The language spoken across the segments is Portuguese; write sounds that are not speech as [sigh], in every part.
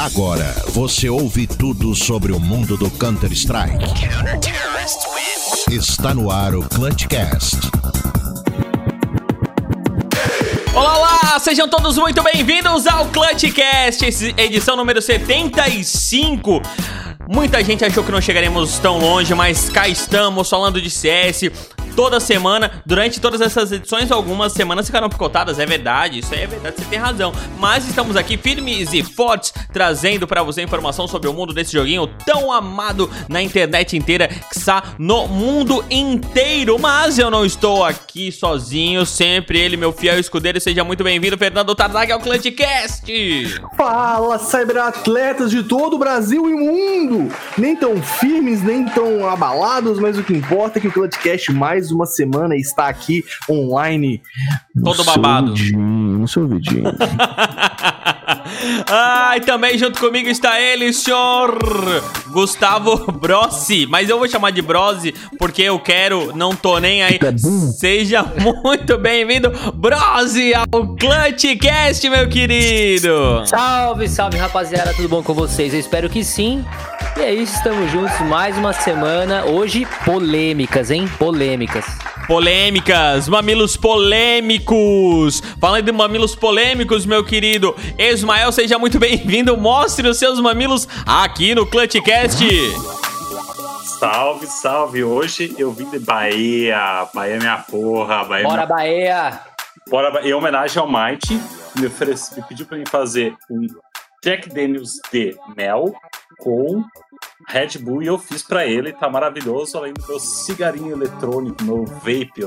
Agora você ouve tudo sobre o mundo do Counter-Strike. Está no ar o Clutchcast. Olá, olá! Sejam todos muito bem-vindos ao Clutchcast, edição número 75. Muita gente achou que não chegaremos tão longe, mas cá estamos falando de CS, toda semana, durante todas essas edições, algumas semanas ficaram picotadas, é verdade, isso aí é verdade, você tem razão. Mas estamos aqui firmes e fortes, trazendo para você informação sobre o mundo desse joguinho tão amado na internet inteira, que está no mundo inteiro. Mas eu não estou aqui sozinho, sempre ele, meu fiel escudeiro, seja muito bem-vindo, Fernando Tardag ao Clutchcast. Fala, cyberatletas de todo o Brasil e mundo! Nem tão firmes, nem tão abalados, mas o que importa é que o Clutchcast mais mais uma semana está aqui online. Todo babado. no seu vidinho. [laughs] ah, e também junto comigo está ele, senhor Gustavo Brossi. Mas eu vou chamar de Brosi porque eu quero, não tô nem aí. Seja [laughs] muito bem-vindo, Brosi, ao Clutchcast, meu querido. Salve, salve, rapaziada, tudo bom com vocês? Eu espero que sim. E é isso, estamos juntos mais uma semana. Hoje, polêmicas, hein? Polêmicas. Polêmicas, mamilos polêmicos. Falando de mamilos polêmicos, meu querido Ismael, seja muito bem-vindo. Mostre os seus mamilos aqui no Clutchcast. Salve, salve. Hoje eu vim de Bahia. Bahia é minha porra. Bahia é Bora, minha... Bahia. Bora, em homenagem ao Mighty, me, oferece, me pediu pra mim fazer um Jack Daniels de mel com Red Bull e eu fiz para ele, tá maravilhoso, além do meu cigarinho eletrônico, meu vape,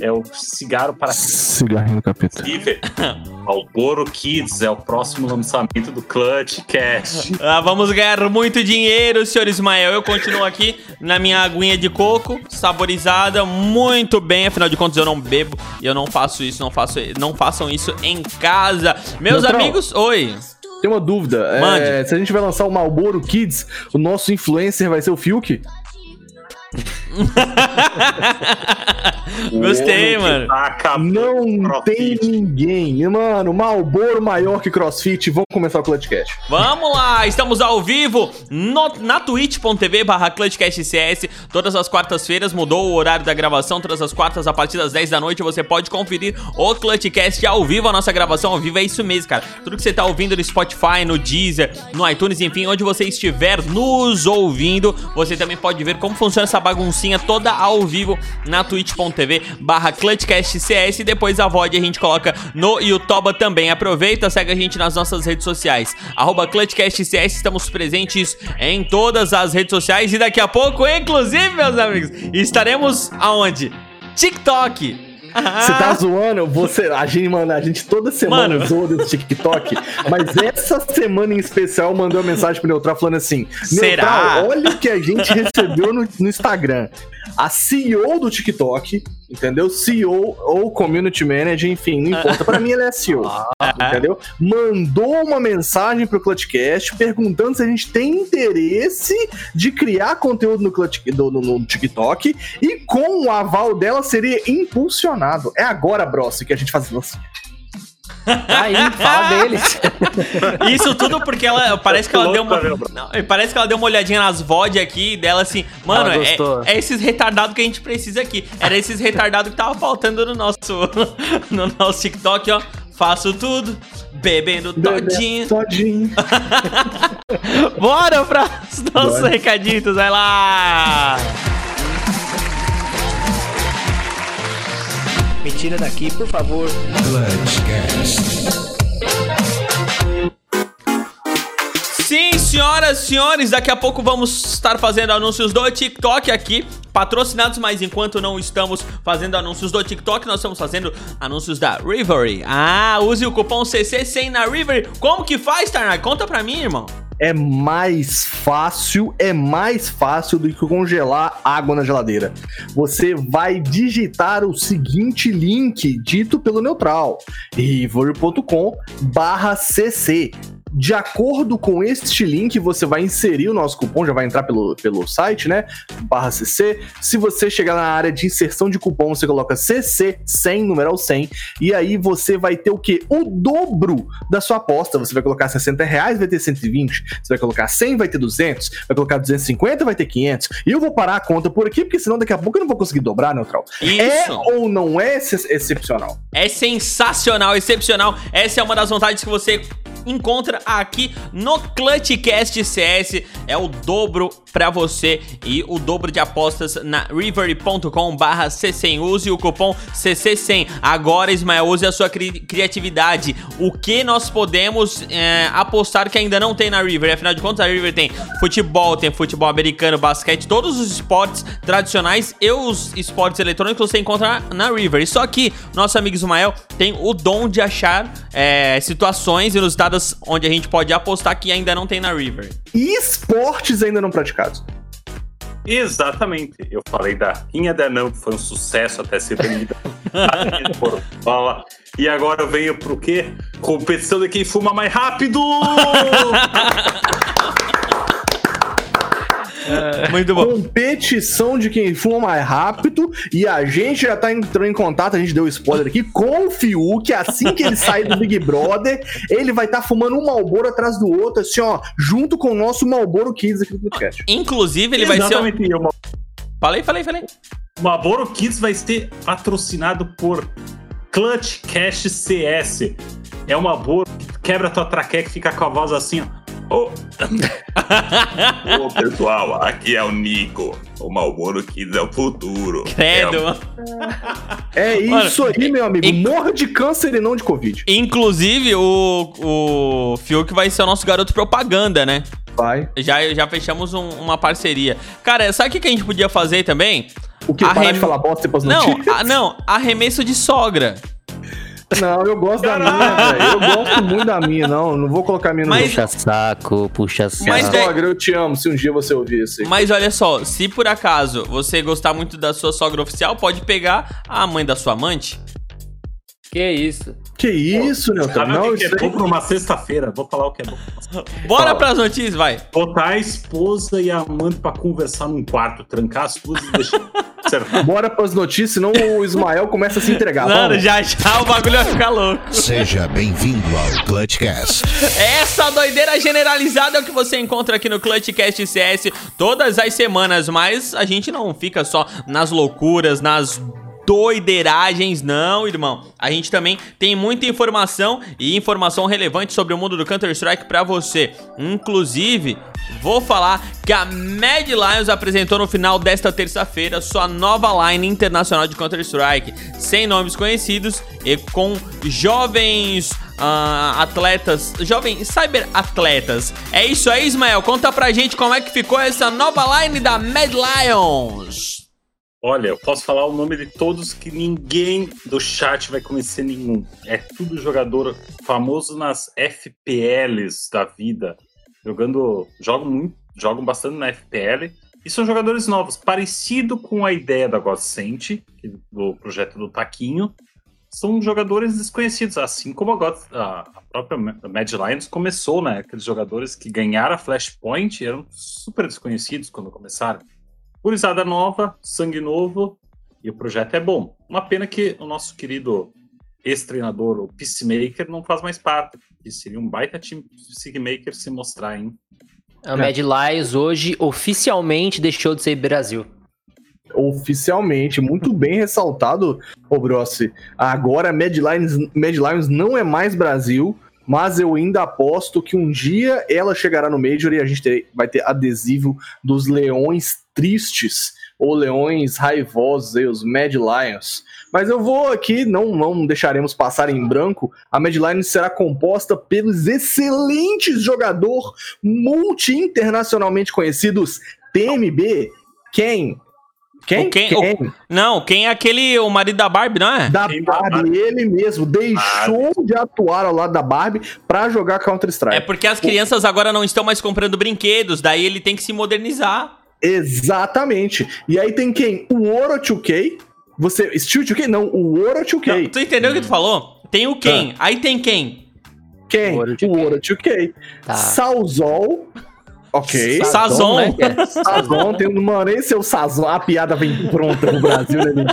é o cigarro para cigarrinho do capeta. [laughs] Malboro Kids é o próximo lançamento do Clutch Cash. [laughs] Ah, vamos ganhar muito dinheiro, senhor Ismael. Eu continuo aqui na minha aguinha de coco, saborizada, muito bem. Afinal de contas, eu não bebo e eu não faço isso, não faço, não façam isso em casa. Meus Neutral. amigos, oi. Tem uma dúvida. É, se a gente vai lançar o Malboro Kids, o nosso influencer vai ser o Fiuk? [laughs] Gostei, mano. Não tem ninguém. Mano, Malboro maior que CrossFit. Vamos começar o Clutchcast. Vamos lá, estamos ao vivo no, na twitch.tv barra CS. Todas as quartas-feiras mudou o horário da gravação. Todas as quartas, a partir das 10 da noite, você pode conferir o Clutchcast ao vivo. A nossa gravação ao vivo é isso mesmo, cara. Tudo que você tá ouvindo no Spotify, no Deezer, no iTunes, enfim, onde você estiver nos ouvindo, você também pode ver como funciona essa baguncinha toda ao vivo na twitch.tv barra CS e depois a VOD a gente coloca no YouTube também. Aproveita, segue a gente nas nossas redes sociais, arroba CS, estamos presentes em todas as redes sociais e daqui a pouco, inclusive, meus amigos, estaremos aonde? TikTok! [laughs] Você tá zoando? Você, a gente, mano, a gente toda semana mano. zoa desse TikTok, mas essa semana em especial mandou uma mensagem pro Neutral falando assim: Neutral, olha o que a gente recebeu no, no Instagram. A CEO do TikTok, entendeu? CEO ou Community Manager, enfim, não importa. Pra mim, ele é CEO, ah. entendeu? Mandou uma mensagem pro Clutchcast perguntando se a gente tem interesse de criar conteúdo no, Clutch, no, no TikTok e com o aval dela seria impulsionado. É agora, Brossi, que a gente faz isso. Aí, fala deles. [laughs] Isso tudo porque ela parece que ela deu uma. Não, parece que ela deu uma olhadinha nas VOD aqui dela assim, mano, é, é, esses retardados que a gente precisa aqui. Era esses retardados que tava faltando no nosso [laughs] no nosso TikTok, ó. Faço tudo, bebendo todinho. Todinho. [laughs] Bora para os nossos recaditos, vai lá! Me tira daqui, por favor. Sim, senhoras e senhores, daqui a pouco vamos estar fazendo anúncios do TikTok aqui, patrocinados, mas enquanto não estamos fazendo anúncios do TikTok, nós estamos fazendo anúncios da Rivery. Ah, use o cupom CC100 na Rivery. Como que faz, Tarnag? Conta pra mim, irmão é mais fácil, é mais fácil do que congelar água na geladeira. Você vai digitar o seguinte link dito pelo Neutral, river.com/cc De acordo com este link, você vai inserir o nosso cupom, já vai entrar pelo, pelo site, né? Barra CC. Se você chegar na área de inserção de cupom, você coloca CC100, numeral 100, e aí você vai ter o quê? O dobro da sua aposta. Você vai colocar 60 reais, vai ter 120. Você vai colocar 100, vai ter 200. Vai colocar 250, vai ter 500. E eu vou parar a conta por aqui, porque senão daqui a pouco eu não vou conseguir dobrar, Neutral. Isso. É ou não é ex excepcional? É sensacional, excepcional. Essa é uma das vantagens que você encontra aqui no Clutchcast CS. É o dobro para você e o dobro de apostas na river.com barra C100. Use o cupom CC100. Agora, Ismael, use a sua cri criatividade. O que nós podemos é, apostar que ainda não tem na River? Afinal de contas, a River tem futebol, tem futebol americano, basquete, todos os esportes tradicionais e os esportes eletrônicos você encontra na, River. E só que nosso amigo Ismael tem o dom de achar é, situações onde a gente pode apostar que ainda não tem na River. E esportes ainda não praticados. Exatamente. Eu falei da Rinha da Não, que foi um sucesso até ser vendida. [laughs] e agora eu venho pro quê? Competição de quem fuma mais rápido! [laughs] É. Muito bom. Competição de quem fuma mais rápido. E a gente já tá entrando em contato, a gente deu spoiler aqui, com o Fiuk. Assim que ele sair do Big Brother, ele vai estar tá fumando um Malboro atrás do outro, assim, ó, junto com o nosso Malboro Kids aqui do podcast. Inclusive, ele Exatamente vai ser. O... Falei, falei, falei. O Malboro Kids vai ser patrocinado por Clutch Cash CS. É uma boa quebra tua traqueia que fica com a voz assim, ó. Ô, oh. oh, pessoal, aqui é o Nico. O Malboro Kids é o futuro. Credo. É, é isso Mano, aí, meu amigo. In... Morra de câncer e não de Covid. Inclusive, o, o Fiuk vai ser o nosso garoto propaganda, né? Vai. Já, já fechamos um, uma parceria. Cara, sabe o que a gente podia fazer também? O que? Arrem... Parar de falar bosta depois não, a, não, arremesso de sogra. Não, eu gosto da minha, velho. Eu gosto muito da minha, não. Não vou colocar a minha no Mas... Puxa saco, puxa saco. Mas, sogra, eu te amo, se um dia você ouvir isso. Mas olha só, se por acaso você gostar muito da sua sogra oficial, pode pegar a mãe da sua amante. Que isso? Que isso, Pô, Nelton? Não, que é bom pra uma sexta-feira. Vou falar o que é bom. Bora Fala. pras notícias, vai. Botar a esposa e a amante pra conversar num quarto, trancar as duas e deixar. [laughs] Bora pras notícias, senão o Ismael começa a se entregar. Mano, já já o bagulho vai ficar louco. Seja bem-vindo ao Clutchcast. Essa doideira generalizada é o que você encontra aqui no Clutchcast CS todas as semanas, mas a gente não fica só nas loucuras, nas doideiragens, não, irmão. A gente também tem muita informação e informação relevante sobre o mundo do Counter-Strike para você. Inclusive, vou falar que a Mad Lions apresentou no final desta terça-feira sua nova line internacional de Counter-Strike, sem nomes conhecidos e com jovens uh, atletas, jovens cyber atletas. É isso aí, Ismael. Conta pra gente como é que ficou essa nova line da Mad Lions. Olha, eu posso falar o nome de todos que ninguém do chat vai conhecer nenhum. É tudo jogador famoso nas FPLs da vida. Jogando. Jogam muito. Jogam bastante na FPL. E são jogadores novos, parecido com a ideia da Godsent, do projeto do Taquinho. São jogadores desconhecidos, assim como a, God, a, própria Mad Lions começou, né? Aqueles jogadores que ganharam a Flashpoint eram super desconhecidos quando começaram. Gurizada nova, sangue novo, e o projeto é bom. Uma pena que o nosso querido ex-treinador, o Peacemaker, não faz mais parte. Que seria um baita time Peacemaker se mostrar, hein? A Mad Lions hoje oficialmente deixou de ser Brasil. Oficialmente, muito bem ressaltado, ô Brossi. Agora Mad Lions, Mad Lions não é mais Brasil, mas eu ainda aposto que um dia ela chegará no Major e a gente ter, vai ter adesivo dos leões tristes ou leões raivosos, aí, os Mad Lions. Mas eu vou aqui, não, não deixaremos passar em branco. A Mad Lions será composta pelos excelentes jogadores multi-internacionalmente conhecidos TMB, quem quem? quem? Quem? O, não, quem é aquele, o marido da Barbie, não é? Da Barbie, ele mesmo deixou Barbie. de atuar ao lado da Barbie pra jogar Counter-Strike. É porque as crianças agora não estão mais comprando brinquedos, daí ele tem que se modernizar. Exatamente. E aí tem quem? O Oro 2K. Você. Steel 2K? Não, o Oro 2K. Não, tu entendeu o que tu falou? Tem o quem? Ah. Aí tem quem? Quem? O Ouro 2K. Tá. Salzol Ok. Sazon. Né? Sazon, tem, mano, esse é o Sazon. A piada vem pronta no Brasil, né?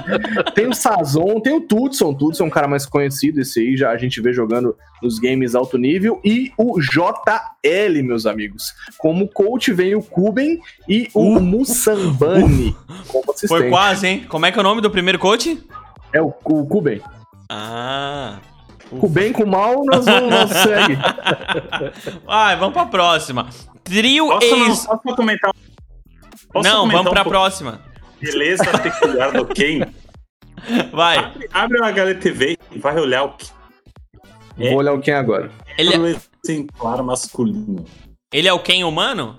Tem o Sazon, tem o Tudson. Tudson é um cara mais conhecido, esse aí já a gente vê jogando nos games alto nível. E o JL, meus amigos. Como coach vem o Kuben e o uh, Musambani uh, assistente. Foi quase, hein? Como é que é o nome do primeiro coach? É o, o Kuben. Ah. Com bem, com mal, nós vamos nós [laughs] segue. Vai, vamos pra próxima. Trio posso, ex... Não, posso comentar? Posso não, comentar vamos pra um próxima. Beleza peculiar do Ken. Vai. Abre, abre o HLTV e vai olhar o Ken. Vou é, olhar o Ken agora. Ele é um exemplar masculino. Ele é o Ken humano?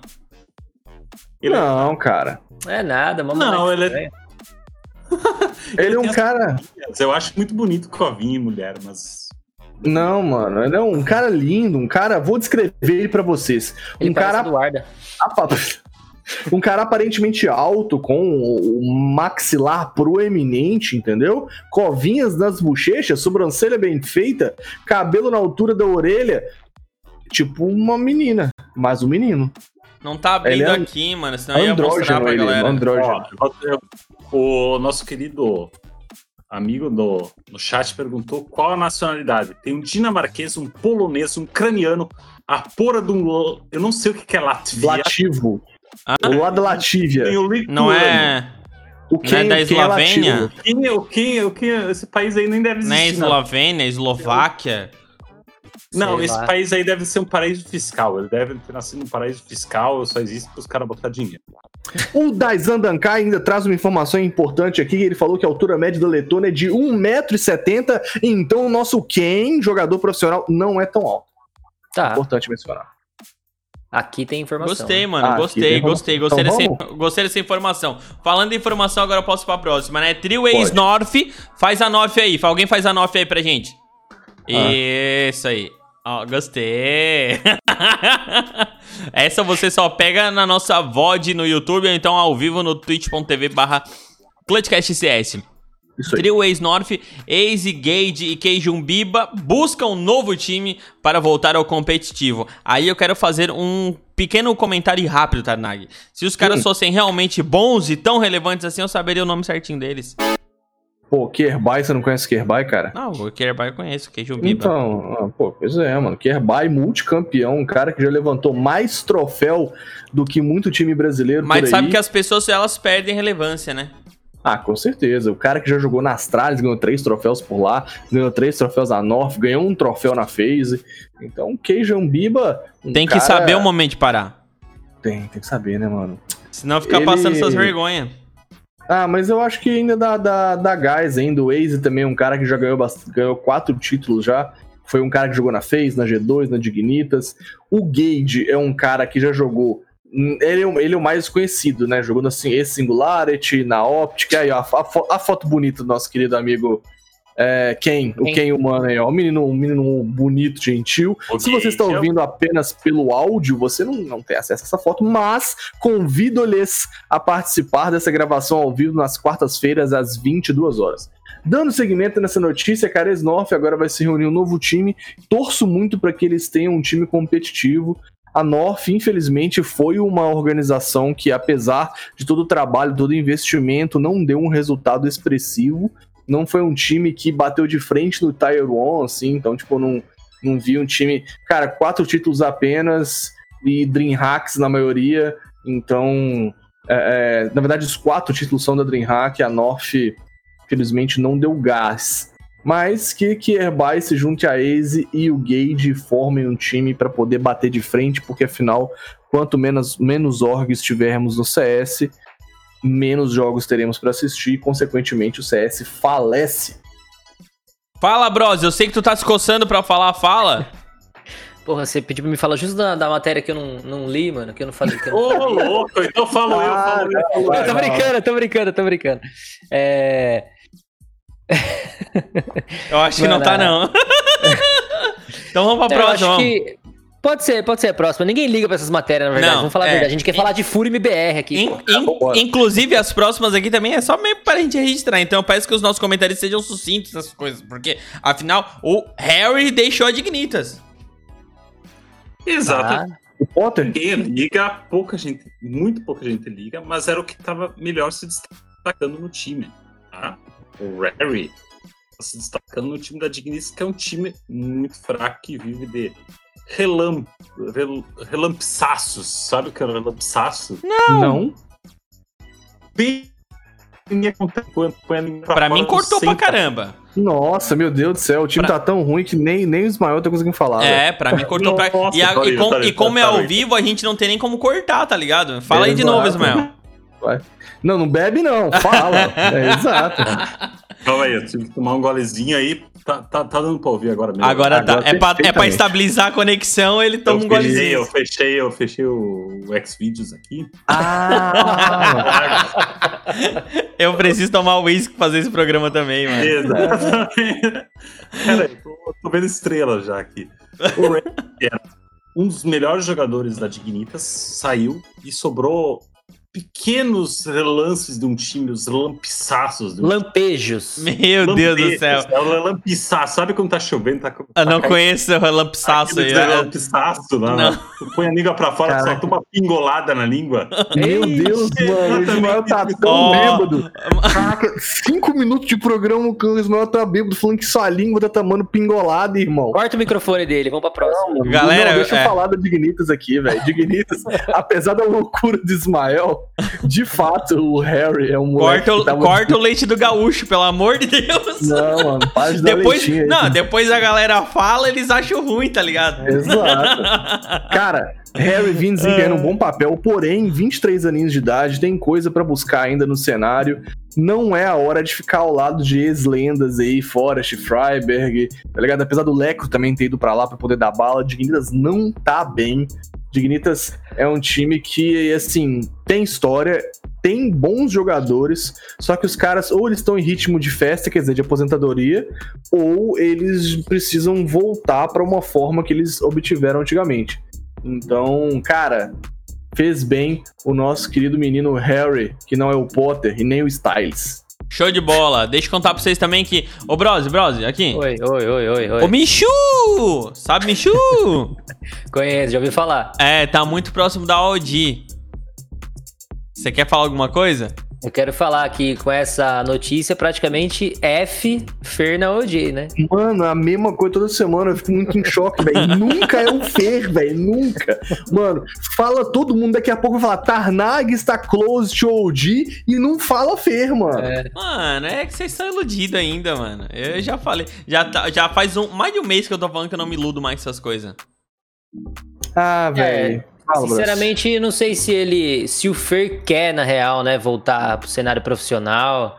Ele não, cara. É nada, vamos Não, ele é... ele é um cara. Eu acho muito bonito covinha e mulher, mas não, mano, ele é um cara lindo, um cara. Vou descrever ele pra vocês. Ele um cara. Eduarda. [laughs] um cara aparentemente alto, com o maxilar proeminente, entendeu? Covinhas nas bochechas, sobrancelha bem feita, cabelo na altura da orelha. Tipo uma menina, mas um menino. Não tá abrindo é aqui, mano, senão ia mostrar pra ele, galera. Andrógeno. O nosso querido amigo do, no chat perguntou qual a nacionalidade. Tem um dinamarquês, um polonês, um ucraniano, a porra de um. Eu não sei o que é Latvia. Lativo. Ah? O lado da Latívia. Não é. O que é da é Eslovênia? Quem é, o que, o que, esse país aí nem deve existir. Não é Eslovênia, Eslováquia. Não, Sei esse lá. país aí deve ser um paraíso fiscal. Ele deve ter nascido num paraíso fiscal, só existe para os caras botar dinheiro. O Daizan Dankai ainda traz uma informação importante aqui. Ele falou que a altura média da Letônia é de 1,70m. Então o nosso Ken, jogador profissional, não é tão alto. Tá. Importante mencionar. Aqui tem informação. Gostei, mano. Ah, gostei, gostei. Gostei, então, dessa, gostei dessa informação. Falando de informação, agora eu posso ir pra próxima, né? Trio Ace North. Faz a North aí. Alguém faz a North aí pra gente. Ah. Isso aí. Ó, oh, gostei. [laughs] Essa você só pega na nossa VOD no YouTube ou então ao vivo no twitch.tv barra ClutchCastCS. Trio Ace North, Ace, Gage e Keijun Biba buscam um novo time para voltar ao competitivo. Aí eu quero fazer um pequeno comentário rápido, Tarnag. Se os caras hum. fossem realmente bons e tão relevantes assim, eu saberia o nome certinho deles. Pô, Kerbai, você não conhece Kerbai, cara? Não, o Kerbai eu conheço, o Biba. Então, ah, pô, pois é, mano. Kerbai, multicampeão, um cara que já levantou mais troféu do que muito time brasileiro Mas sabe que as pessoas, elas perdem relevância, né? Ah, com certeza. O cara que já jogou na Astralis ganhou três troféus por lá, ganhou três troféus na North, ganhou um troféu na FaZe. Então, Keijan Biba... Um tem que cara... saber o momento de parar. Tem, tem que saber, né, mano? Senão fica Ele... passando essas vergonhas. Ah, mas eu acho que ainda dá, dá, dá gás ainda. O Waze também é um cara que já ganhou, ganhou quatro títulos já. Foi um cara que jogou na FaZe, na G2, na Dignitas. O Gage é um cara que já jogou. Hum, ele é, ele é o mais conhecido, né? Jogou assim, esse Singularity, na Optic. Aí, ó, a, a foto bonita do nosso querido amigo é, Ken, o Ken humano aí, ó. Um menino, um menino bonito, gentil. Okay, Se você está ouvindo apenas pelo áudio, você não, não tem acesso a essa foto, mas convido-lhes a participar dessa gravação ao vivo nas quartas-feiras, às 22 horas. Dando seguimento nessa notícia, a Cares North agora vai se reunir um novo time. Torço muito para que eles tenham um time competitivo. A North, infelizmente, foi uma organização que, apesar de todo o trabalho, todo o investimento, não deu um resultado expressivo não foi um time que bateu de frente no Tier 1, assim, então, tipo, não, não vi um time. Cara, quatro títulos apenas e Dreamhacks na maioria, então. É, é, na verdade, os quatro títulos são da Dreamhack, a North, felizmente, não deu gás. Mas que, que Airby se junte a Aze e o Gage formem um time para poder bater de frente, porque afinal, quanto menos, menos orgs tivermos no CS, menos jogos teremos para assistir e, consequentemente, o CS falece. Fala, Bros, eu sei que tu tá se coçando pra falar, fala. [laughs] Porra, você pediu pra me falar justo da, da matéria que eu não, não li, mano, que eu não falei. Ô, oh, louco, então falo eu, falo eu. eu tô brincando, tô brincando, tô brincando. É... eu acho mano, que não tá, não. [laughs] então vamos pra próxima. Eu acho que Pode ser, pode ser a próxima. Ninguém liga pra essas matérias, na verdade. Não, Vamos falar é, a verdade. A gente quer in, falar de Fúria MBR aqui. In, in, inclusive, as próximas aqui também é só meio pra gente registrar. Então eu peço que os nossos comentários sejam sucintos essas coisas. Porque, afinal, o Harry deixou a Dignitas. Exato. Ah, O Potter? Ninguém liga, pouca gente, muito pouca gente liga, mas era o que estava melhor se destacando no time. Tá? O Rary tá se destacando no time da Dignitas, que é um time muito fraco que vive de relamp, rel, relampiçaços. Sabe o que é relampiçaço? Não. Bem. Pra mim cortou pra caramba. Nossa, meu Deus do céu, o time Pra- tá tão ruim que nem, nem o Ismael tá conseguindo falar. É, pra mim cortou pra. E, a- tá e aí, com- tá e como é tá ao vivo, a gente não tem nem como cortar, tá ligado? Fala aí de Exato. novo, Ismael. Não, não bebe não, fala. [laughs] é, exato. Calma aí, eu tive que tomar um golezinho aí. Tá, tá, tá dando pra ouvir agora mesmo. Agora, tá. Agora É pra, é pra estabilizar a conexão, ele eu toma um fechei, eu golezinho. fechei, eu fechei o, o Xvideos aqui. Ah, [laughs] Eu preciso tomar o uísque pra fazer esse programa também, mano. Exatamente. Cara, eu tô, tô vendo estrelas já aqui. O Ray, um dos melhores jogadores da Dignitas, saiu e sobrou pequenos relances de um time, os lampiçaços do Lampejos. [laughs] Meu Deus do céu. É o lampiçaço. Sabe quando tá chovendo? Tá, Eu não tá [laughs] conheço o relampiçaço aí. Aqueles né? lampiçaço lá. Não. né? Tu põe a língua pra fora, Caraca. só toma uma pingolada na língua. meu Deus, mano, o Ismael tá tão bêbado. [laughs] Caraca, cinco minutos de programa que o Ismael tá bêbado, falando que sua língua tá tomando pingolada, irmão. Corta o microfone dele, vamos pra próxima. Galera, não, deixa é. eu falar da Dignitas aqui, velho. Dignitas, apesar da loucura de Ismael, de fato, o Harry é um Corta, o, tava- corta o leite do gaúcho, pelo amor de Deus. Não, mano, para de dar [laughs] Depois, aí. não, depois a galera fala, eles acham ruim, tá ligado? Exato. [laughs] Cara, Harry vem desempenhando um bom papel, porém, 23 aninhos de idade, tem coisa pra buscar ainda no cenário. Não é a hora de ficar ao lado de ex-lendas aí, Forrest, Freiberg, tá ligado? Apesar do Leco também ter ido pra lá pra poder dar bala, Dignitas não tá bem. Dignitas é um time que, assim, tem história, tem bons jogadores, só que os caras ou eles estão em ritmo de festa, quer dizer, de aposentadoria, ou eles precisam voltar pra uma forma que eles obtiveram antigamente. Então, cara, fez bem o nosso querido menino Harry, que não é o Potter e nem o Styles. Show de bola. Deixa eu contar pra vocês também que. Ô, Brose, Brose, aqui. Oi, oi, oi, oi, oi. Ô, Michu! Sabe, Michu? [laughs] Conheço, já ouvi falar. é, tá muito próximo da Audi. Você quer falar alguma coisa? Eu quero falar que com essa notícia, praticamente F Fer na OG, né? Mano, a mesma coisa toda semana, eu fico muito em choque, velho. [laughs] Nunca é o Fer, velho, nunca. Mano, fala todo mundo, daqui a pouco vai falar Tarnag está close to OG e não fala Fer, mano. É. Mano, é que vocês estão iludidos ainda, mano. Eu já falei. Já, tá- já faz um, mais de um mês que eu tô falando que eu não me iludo mais com essas coisas. Ah, velho. Fala. Sinceramente, eu não sei se ele. Se o Fer quer, na real, né, voltar pro cenário profissional.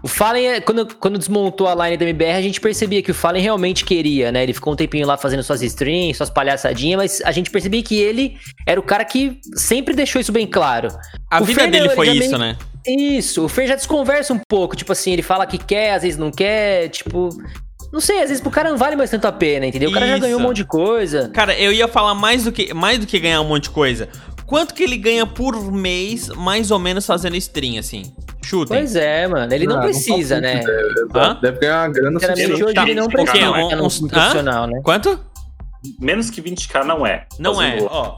O Fallen, é- quando, quando desmontou a line da MBR, a gente percebia que o Fallen realmente queria, né? Ele ficou um tempinho lá fazendo suas streams, suas palhaçadinhas, mas a gente percebia que ele era o cara que sempre deixou isso bem claro. A O vida Fer, dele não, foi isso, meio- né? Isso, o Fer já desconversa um pouco, tipo assim, ele fala que quer, às vezes não quer, tipo. Não sei, às vezes pro cara não vale mais tanto a pena, entendeu? O cara já Isso. ganhou um monte de coisa. Cara, eu ia falar mais do que mais do que ganhar um monte de coisa. Quanto que ele ganha por mês, mais ou menos, fazendo stream, assim? Chutem. Pois é, mano. Ele não Ah, não precisa, faço né? Hã? Deve ganhar uma grana suficiente. hoje Tá, ele não precisa Um- hã? profissional, né? Quanto? Menos que 20k não é. Não é, ó.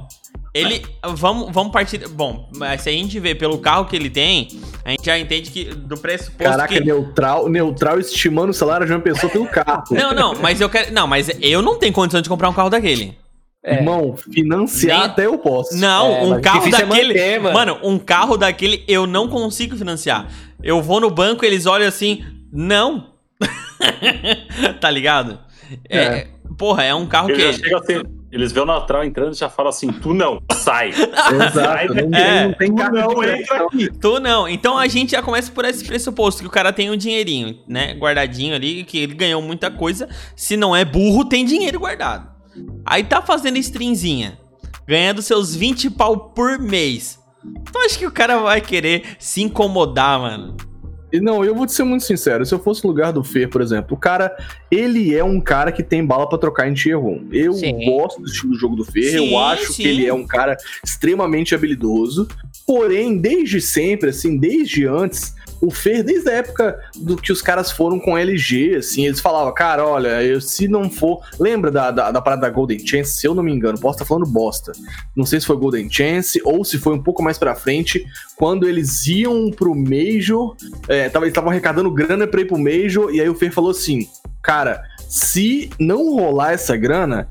Ele. Vamos, vamos partir. Bom, mas se a gente vê pelo carro que ele tem, a gente já entende que do preço Caraca, que. neutral, neutral estimando o salário de uma pessoa pelo carro. Não, não, mas eu quero. Não, mas eu não tenho condição de comprar um carro daquele. É. Irmão, financiar Nem- até eu posso. Não, É, um carro é daquele. manter, mano. mano, um carro daquele eu não consigo financiar. Eu vou no banco, eles olham assim, não. [laughs] tá ligado? É. Porra, é um carro Ele que. já chega assim, eles vê o Neutral entrando e já fala assim: tu não, sai. [laughs] Exato, não tem, É. não tem Tu não entra aqui. Tu não. Então a gente já começa por esse pressuposto que o cara tem um dinheirinho, né? Guardadinho ali, que ele ganhou muita coisa. Se não é burro, tem dinheiro guardado. Aí tá fazendo streamzinha, ganhando seus 20 pau por mês. Tu acha que o cara vai querer se incomodar, mano? Não, eu vou te ser muito sincero. Se eu fosse no lugar do Fer, por exemplo, o cara, ele é um cara que tem bala para trocar em tier 1. Eu sim. gosto do estilo do jogo do Fer, sim, eu acho sim. que ele é um cara extremamente habilidoso. Porém, desde sempre, assim, desde antes, o Fer, desde a época do que os caras foram com LG, assim, eles falavam, cara, olha, eu, se não for. Lembra da, da, da parada da Golden Chance? Se eu não me engano, posso estar falando bosta. Não sei se foi Golden Chance ou se foi um pouco mais pra frente, quando eles iam pro Major, é, tava, eles estavam arrecadando grana pra ir pro Major, e aí o Fer falou assim, cara, se não rolar essa grana,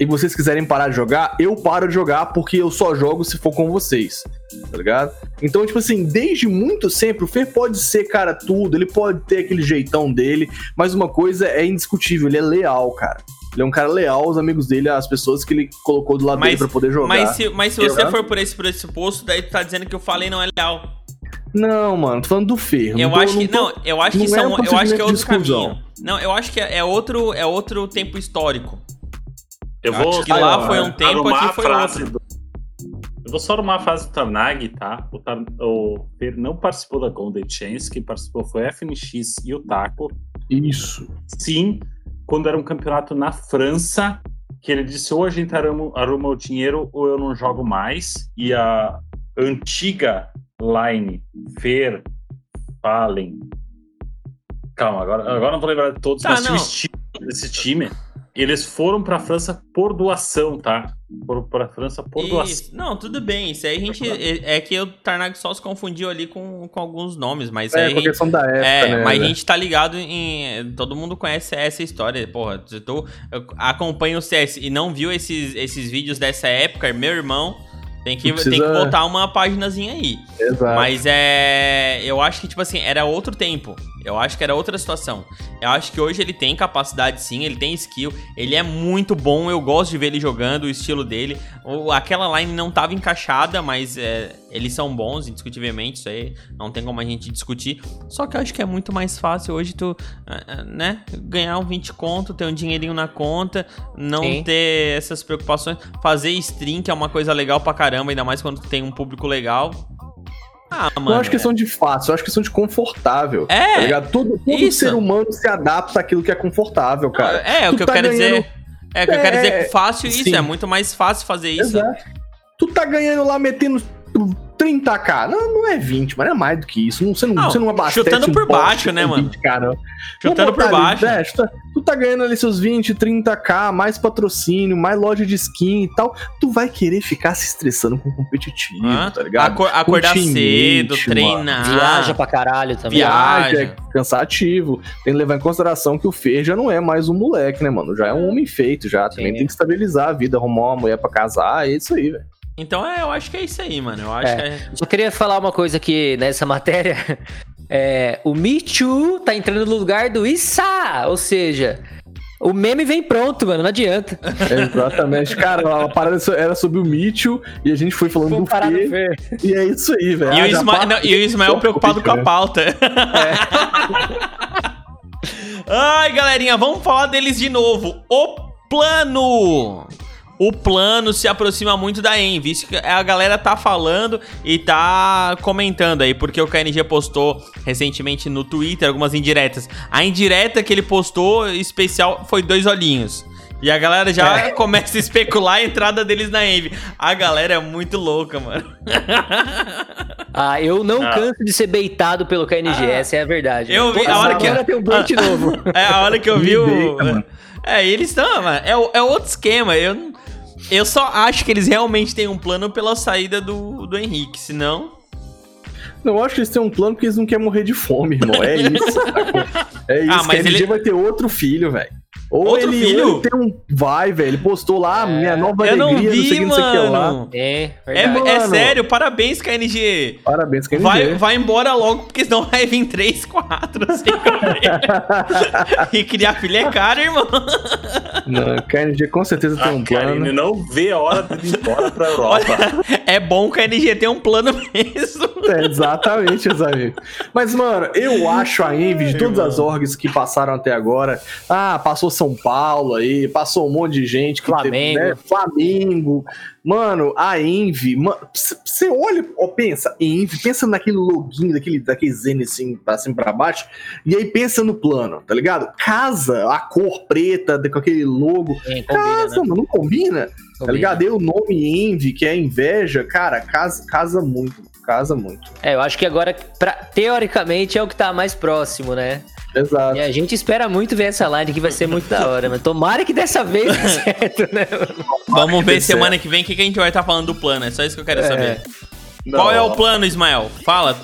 e vocês quiserem parar de jogar, eu paro de jogar porque eu só jogo se for com vocês. Tá ligado? Então, tipo assim, desde muito sempre, o Fer pode ser, cara, tudo, ele pode ter aquele jeitão dele, mas uma coisa é indiscutível, ele é leal, cara. Ele é um cara leal aos amigos dele, às pessoas que ele colocou do lado mas, dele pra poder jogar. Mas se, mas se você for por esse pressuposto, daí tu tá dizendo que eu falei não é leal. Não, mano, tô falando do Fer. Eu acho que não, eu acho que são, é eu acho que é outro caminho. Não, eu acho que é, é outro, é outro tempo histórico. Eu, vou acho que lá foi um tempo, aqui foi outro. Do... Eu vou só arrumar a frase do Tarnag, tá? O, Tar... o Fer não participou da Golden Chance, quem participou foi a FNX e o Taco. Isso. Sim, quando era um campeonato na França, que ele disse ou a gente arruma, arruma o dinheiro ou eu não jogo mais. E a antiga line, Fer, Fallen. Calma, agora, agora não vou lembrar de todos, tá, mas não. o estilo desse time eles foram para a França por doação, tá? Foram para a França por isso. doação. Não, tudo bem. Isso aí a gente. É, é que o Tarnag só se confundiu ali com, com alguns nomes, mas. É, com a questão da época, é, né? Mas a gente tá ligado em. Todo mundo conhece essa história. Porra, se tu acompanha o CS e não viu esses, esses vídeos dessa época, meu irmão. Tem que, precisa... tem que botar uma paginazinha aí. Exato. Mas é. Eu acho que, tipo assim, era outro tempo. Eu acho que era outra situação. Eu acho que hoje ele tem capacidade sim, ele tem skill, ele é muito bom, eu gosto de ver ele jogando, o estilo dele. Aquela line não estava encaixada, mas é, eles são bons, indiscutivelmente, isso aí não tem como a gente discutir. Só que eu acho que é muito mais fácil hoje tu, é, é, né, ganhar um 20 conto, ter um dinheirinho na conta, não sim. ter essas preocupações, fazer stream, que é uma coisa legal pra caramba, ainda mais quando tu tem um público legal. Ah, mano. Não acho questão de fácil, eu acho questão de confortável. É. Tá ligado? Todo, todo ser humano se adapta àquilo que é confortável, cara. É, é o que eu tá quero ganhando... dizer. É, o que é, eu quero dizer é, fácil isso, sim. é muito mais fácil fazer isso. Exato. Tu tá ganhando lá metendo 30k. Não, não é 20, mas é mais do que isso. Não, você, não, não, você não abastece Chutando por um baixo, né, mano? 20, cara. Chutando por baixo. Ali, né, tu, tu tá ganhando ali seus 20, 30k, mais patrocínio, mais loja de skin e tal. Tu vai querer ficar se estressando com competitivo, ah, tá ligado? Acor acordar cedo, treinar. Viaja pra caralho também. Viaja, é cansativo. Tem que levar em consideração que o Fer já não é mais um moleque, né, mano? Já é um homem feito, já. Sim. Também tem que estabilizar a vida, arrumar uma mulher pra casar, é isso aí, velho. Então é, eu acho que é isso aí, mano. Eu acho é. que é. Só queria falar uma coisa aqui nessa matéria. [laughs] É, o Me Too tá entrando no lugar do Issa! Ou seja, o meme vem pronto, mano, não adianta. [laughs] exatamente. Cara, a parada era sobre o Mitchell e a gente foi falando Vou do Fê. E é isso aí, velho. E, ah, Isma... e, o Ismael preocupado com a pauta. É. [laughs] Ai, galerinha, vamos falar deles de novo. O plano o plano se aproxima muito da Envy. Isso que a galera tá falando e tá comentando aí, porque o KNG postou recentemente no Twitter algumas indiretas. A indireta que ele postou especial foi dois olhinhos. E a galera já é. começa a especular a entrada deles na Envy. A galera é muito louca, mano. [laughs] Ah, eu não ah. canso de ser beitado pelo KNG, ah. essa é a verdade. Eu vi, a hora que tem um bait novo. [laughs] É, a hora que eu vi o... É, eles estão, mano. É, é outro esquema. Eu eu só acho que eles realmente têm um plano pela saída do, do Henrique, senão. Não, eu acho que eles têm um plano porque eles não querem morrer de fome, irmão. É [laughs] isso. é isso. Ah, mas ele vai ter outro filho, velho. Ou Outro ele, filho? ele tem um. Vai, velho. Ele postou lá, é. minha nova eu alegria, não vi, não sei mano. não sei que lá. É, é, é, sério, parabéns, KNG. Parabéns, KNG. Vai, vai embora logo, porque senão vai vir 3, 4, 5. e criar filho é caro, irmão. Não, KNG com certeza tem um plano. Karine não vê a hora de ir embora pra [laughs] Europa. Olha, é bom que a KNG ter um plano mesmo. É, exatamente, meus amigos. Mas, mano, eu acho a Envy, de todas as orgs que passaram até agora, ah, passou São Paulo aí, passou um monte de gente. Flamengo. Teve, né? Flamengo. Mano, a Envy, você olha, ó, pensa, Envy, pensa naquele login, daquele, daquele Zen assim, pra cima pra baixo, e aí pensa no plano, tá ligado? Casa, a cor preta, com aquele logo. É, combina, casa, né? mano, não combina, tá combina. tá ligado? E o nome Envy, que é inveja, cara, casa, casa muito, casa muito. É, eu acho que agora, pra, teoricamente, é o que tá mais próximo, né? Exato. E a gente espera muito ver essa line que vai ser muito da hora, mas tomara que dessa vez dê [laughs] certo, né? Vamos ver semana certo. que vem o que, que a gente vai estar tá falando do plano, é só isso que eu quero é. saber. Não. Qual é o plano, Ismael? Fala,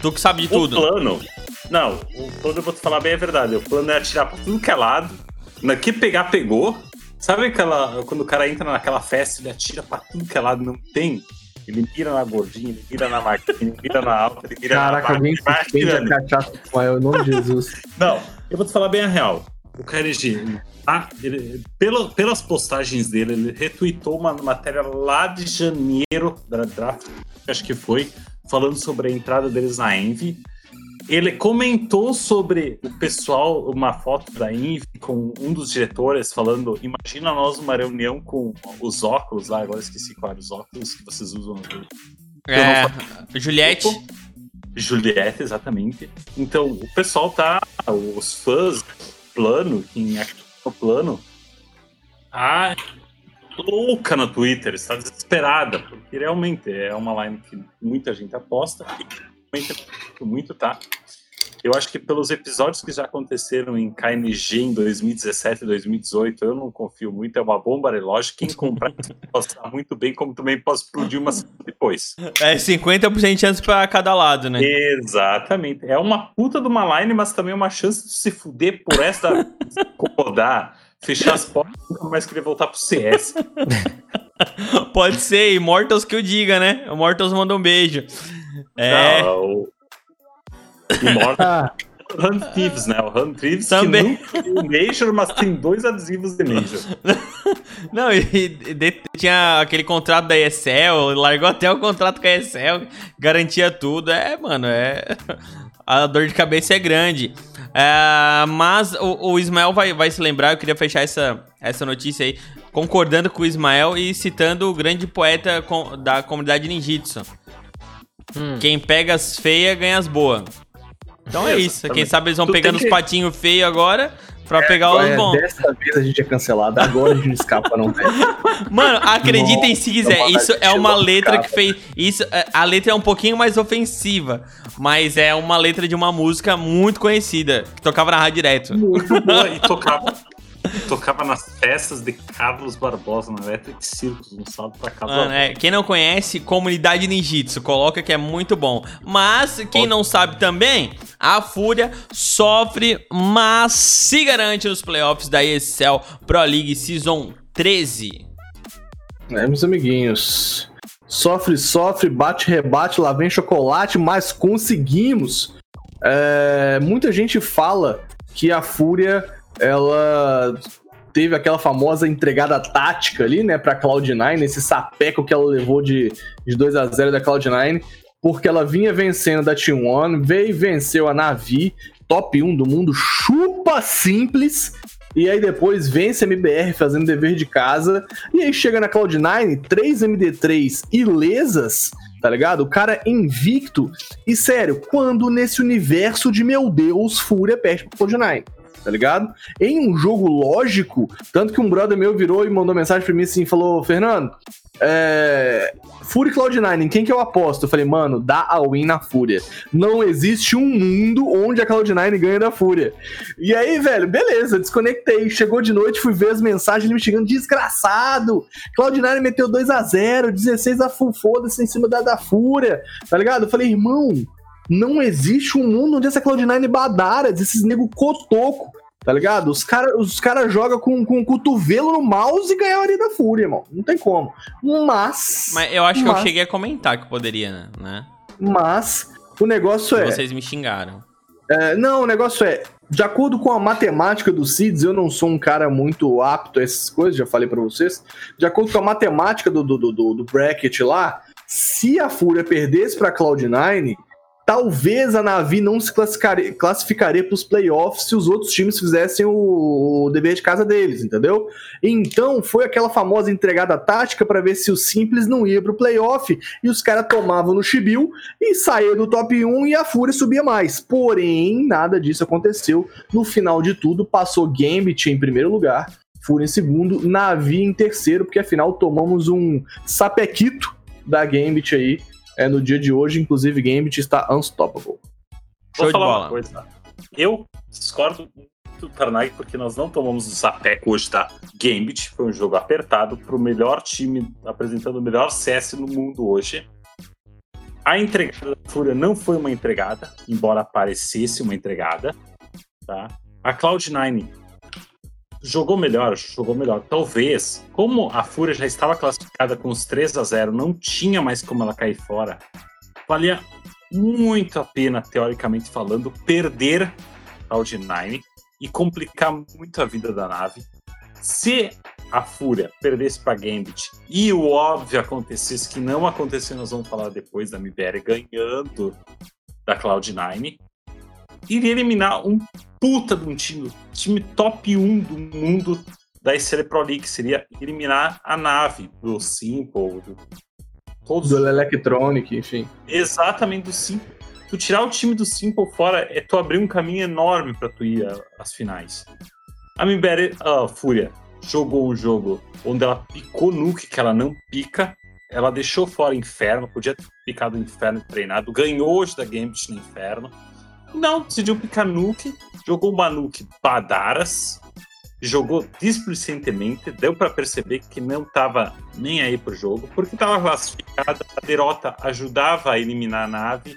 tu que sabe de o tudo. O plano? Não, o plano eu vou te falar bem a verdade. O plano é atirar pra tudo que é lado. Naqui pegar, pegou. Sabe aquela. Quando o cara entra naquela festa, ele atira pra tudo que é lado, não tem? Ele mira na gordinha, ele mira na máquina, ele mira na alta, ele mira Caraca, na alguém suspende a cachaça com o nome de Jesus. [laughs] Não, eu vou te falar bem a real. O KRG, ah, ele, pela, pelas postagens dele, ele retweetou uma matéria lá de janeiro da draft, acho que foi, falando sobre a entrada deles na Envy. Ele comentou sobre o pessoal, uma foto da Envy com um dos diretores falando: Imagina nós numa reunião com os óculos lá, agora esqueci quais os óculos que vocês usam. É, Juliette. Juliette, exatamente. Então, o pessoal tá. Os fãs, plano, quem é no plano, tá louca no Twitter, está desesperada, porque realmente é uma line que muita gente aposta e muito, tá? Eu acho que pelos episódios que já aconteceram em KNG em 2017 e 2018, eu não confio muito. É uma bomba relógio. Quem comprar [laughs] pode estar muito bem, como também pode explodir uma depois. É 50% de chance para cada lado, né? Exatamente. É uma puta de uma line, mas também uma chance de se fuder por essa incomodar, fechar as portas e nunca mais querer voltar pro CS. [laughs] Pode ser, Immortals que eu diga, né? Immortals manda um beijo. É. Não, o... [laughs] Immortal. Run Thieves, né? O Run Thieves Também. que nunca tem Major, mas tem dois adesivos de Major. [laughs] Não, e, e, tinha aquele contrato da ESL, largou até o contrato com a ESL, garantia tudo. É, mano, é. [laughs] A dor de cabeça é grande. É, mas o, o, Ismael vai, vai se lembrar, eu queria fechar essa, essa notícia aí, concordando com o Ismael e citando o grande poeta com, da comunidade ninjitsu. Hum. Quem pega as feias ganha as boas. Então é isso. Quem sabe eles vão tu pegando que... os patinhos feios agora pra é, pegar os bons. Dessa vez a gente é cancelado, agora a gente não escapa, não, velho. Mano, acreditem se quiser. Isso é uma letra que fez. Isso, é, a letra é um pouquinho mais ofensiva, mas é uma letra de uma música muito conhecida, que tocava na rádio direto. Muito boa, e tocava [laughs] Tocava nas festas de Carlos Barbosa na Electric Circus, um salve pra Carlos Mano, é, Quem não conhece, Comunidade Ninjitsu, coloca que é muito bom. Mas, quem não sabe também, a Fúria sofre, mas se garante nos playoffs da ESL Pro League Season 13. É, meus amiguinhos. Sofre, sofre, bate, rebate, lá vem chocolate, mas conseguimos. É, muita gente fala que a Fúria ela teve aquela famosa entregada tática ali, né, pra Cloud9, esse sapeco que ela levou de, de 2 a 0 da Cloud9, porque ela vinha vencendo da T1, veio e venceu a Navi, top 1 do mundo, chupa simples, e aí depois vence a MBR fazendo dever de casa, e aí chega na Cloud9, 3 MD3 ilesas, tá ligado? O cara invicto, e sério, quando nesse universo de meu Deus, Fúria perde pro Cloud9? Tá ligado? Em um jogo lógico, tanto que um brother meu virou e mandou mensagem pra mim assim, falou, Fernando, é... Fury Cloud9, em quem que eu aposto? Eu falei, mano, dá a win na Fúria. Não existe um mundo onde a Cloud9 ganha da Fúria. E aí, velho, beleza, desconectei. Chegou de noite, fui ver as mensagens, ele me chegando, desgraçado. Cloud9 meteu 2 a 0 16 a foda-se em cima da, da Fúria, tá ligado? Eu falei, irmão, não existe um mundo onde essa Cloud9 badara, esses nego cotoco, tá ligado? Os caras os cara jogam com, com o cotovelo no mouse e ganham a Arena Fúria, irmão. Não tem como. Mas. Mas eu acho mas, que eu cheguei a comentar que poderia, né? Mas o negócio é. Vocês me xingaram. É, não, o negócio é. De acordo com a matemática dos seeds, eu não sou um cara muito apto a essas coisas, já falei para vocês. De acordo com a matemática do, do, do, do bracket lá, se a Fúria perdesse pra Cloud9, talvez a Navi não se classificaria, classificaria para os playoffs se os outros times fizessem o, o, dever de casa deles, entendeu? Então foi aquela famosa entregada tática para ver se o Simples não ia para o playoff e os caras tomavam no Chibiu e saía do top 1 e a Fúria subia mais. Porém, nada disso aconteceu. No final de tudo, passou Gambit em primeiro lugar, Fúria em segundo, Navi em terceiro, porque afinal tomamos um sapequito da Gambit aí é, no dia de hoje, inclusive Gambit está unstoppable. Show Vou falar uma coisa. Eu discordo do Tarnag porque nós não tomamos o sapeco hoje, tá? Gambit foi um jogo apertado pro melhor time, apresentando o melhor CS no mundo hoje. A entregada da Fúria não foi uma entregada, embora parecesse uma entregada, tá? A Cloud9 jogou melhor, jogou melhor. Talvez, como a Fúria já estava classificada com os 3 a 0 não tinha mais como ela cair fora, valia muito a pena, teoricamente falando, perder Cloud9 e complicar muito a vida da nave. Se a Fúria perdesse para Gambit e o óbvio acontecesse que não aconteceu, nós vamos falar depois da MBR ganhando da Cloud9, iria eliminar um puta de um time, time top 1 do mundo da SL Pro League, seria eliminar a nave do Simple, do, todos do Electronic, enfim. Exatamente do Simple. Tu tirar o time do Simple fora é tu abrir um caminho enorme para tu ir às finais. A Mimbere, a Fúria, jogou um jogo onde ela picou nuke que ela não pica, ela deixou fora Inferno, podia ter picado o Inferno treinado, ganhou hoje da Gambit no Inferno. Não, decidiu picar nuke, jogou uma nuke badaras, jogou displicentemente, deu para perceber que não tava nem aí pro jogo, porque tava classificada, a derrota ajudava a eliminar a nave.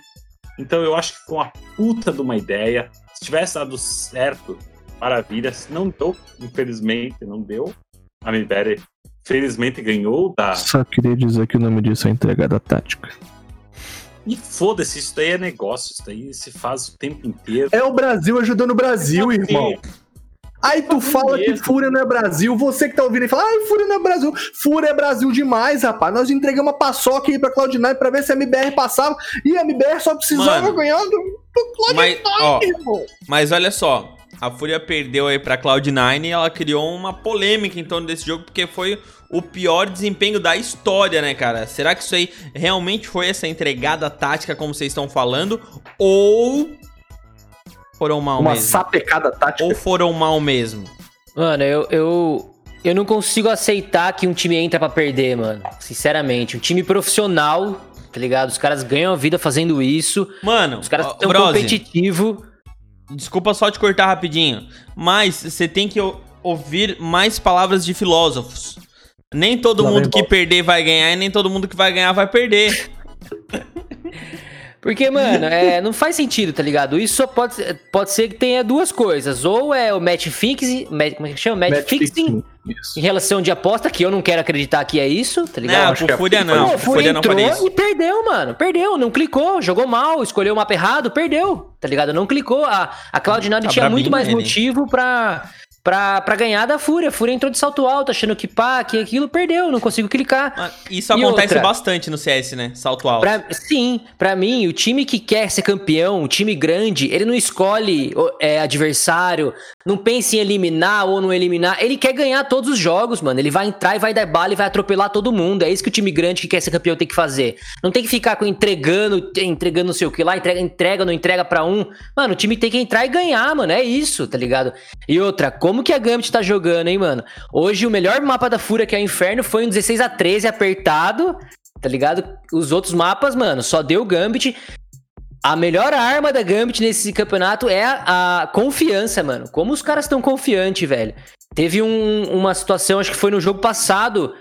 Então eu acho que foi uma puta de uma ideia. Se tivesse dado certo, maravilha. Se não deu, infelizmente não deu. A Mibere felizmente ganhou da. Só queria dizer que o nome disso é entregada tática. E foda-se, isso daí é negócio, isso daí se faz o tempo inteiro. É o Brasil ajudando o Brasil, é irmão. Aí tu fala mesmo. que Fúria não é Brasil, você que tá ouvindo e fala, ai, Fúria não é Brasil. Fúria é Brasil demais, rapaz. Nós entregamos uma paçoca aí pra Cloud9 pra ver se a MBR passava, e a MBR só precisava Mano, ganhar do, do Cloud9, mas, ó, irmão. Mas olha só, a Fúria perdeu aí pra Cloud9 e ela criou uma polêmica em torno desse jogo, porque foi o pior desempenho da história, né, cara? Será que isso aí realmente foi essa entregada tática, como vocês estão falando? Ou foram mal Uma mesmo? Uma sapecada tática? Ou foram mal mesmo? Mano, eu, eu, eu não consigo aceitar que um time entra para perder, mano. Sinceramente. Um time profissional, tá ligado? Os caras ganham a vida fazendo isso. Mano, os caras são competitivos. Desculpa só te cortar rapidinho, mas você tem que ouvir mais palavras de filósofos. Nem todo Lá mundo que perder vai ganhar e nem todo mundo que vai ganhar vai perder. [laughs] Porque, mano, é, não faz sentido, tá ligado? Isso só pode, pode ser que tenha duas coisas. Ou é o match fixing, como é que chama? Match, match fixing, fixing. em relação de aposta, que eu não quero acreditar que é isso, tá ligado? Não, por Fúria não. Pô, Fúria entrou e perdeu, mano. Perdeu, não clicou, jogou mal, escolheu o mapa errado, perdeu, tá ligado? Não clicou. A, a Cloud9 tá tinha muito mais motivo pra, pra, pra ganhar da Fúria. A Fúria entrou de salto alto, achando que pá, que aquilo, perdeu, não conseguiu clicar. Isso e acontece outra, bastante no CS, né? Salto alto. Pra, sim, pra mim, o time que quer ser campeão, o time grande, ele não escolhe é, adversário, não pensa em eliminar ou não eliminar. Ele quer ganhar todos os jogos, mano. Ele vai entrar e vai dar bala e vai atropelar todo mundo. É isso que o time grande que quer ser campeão tem que fazer. Não tem que ficar com entregando, entregando não sei o que lá, entrega, entrega, não entrega pra um. Mano, o time tem que entrar e ganhar, mano. É isso, tá ligado? E outra, como que a Gambit tá jogando, hein, mano? Hoje o melhor mapa da Fúria, que é o Inferno, foi um 16 a 13 apertado, tá ligado? Os outros mapas, mano, só deu Gambit. A melhor arma da Gambit nesse campeonato é a, a confiança, mano. Como os caras estão confiantes, velho. Teve um, uma situação, acho que foi no jogo passado.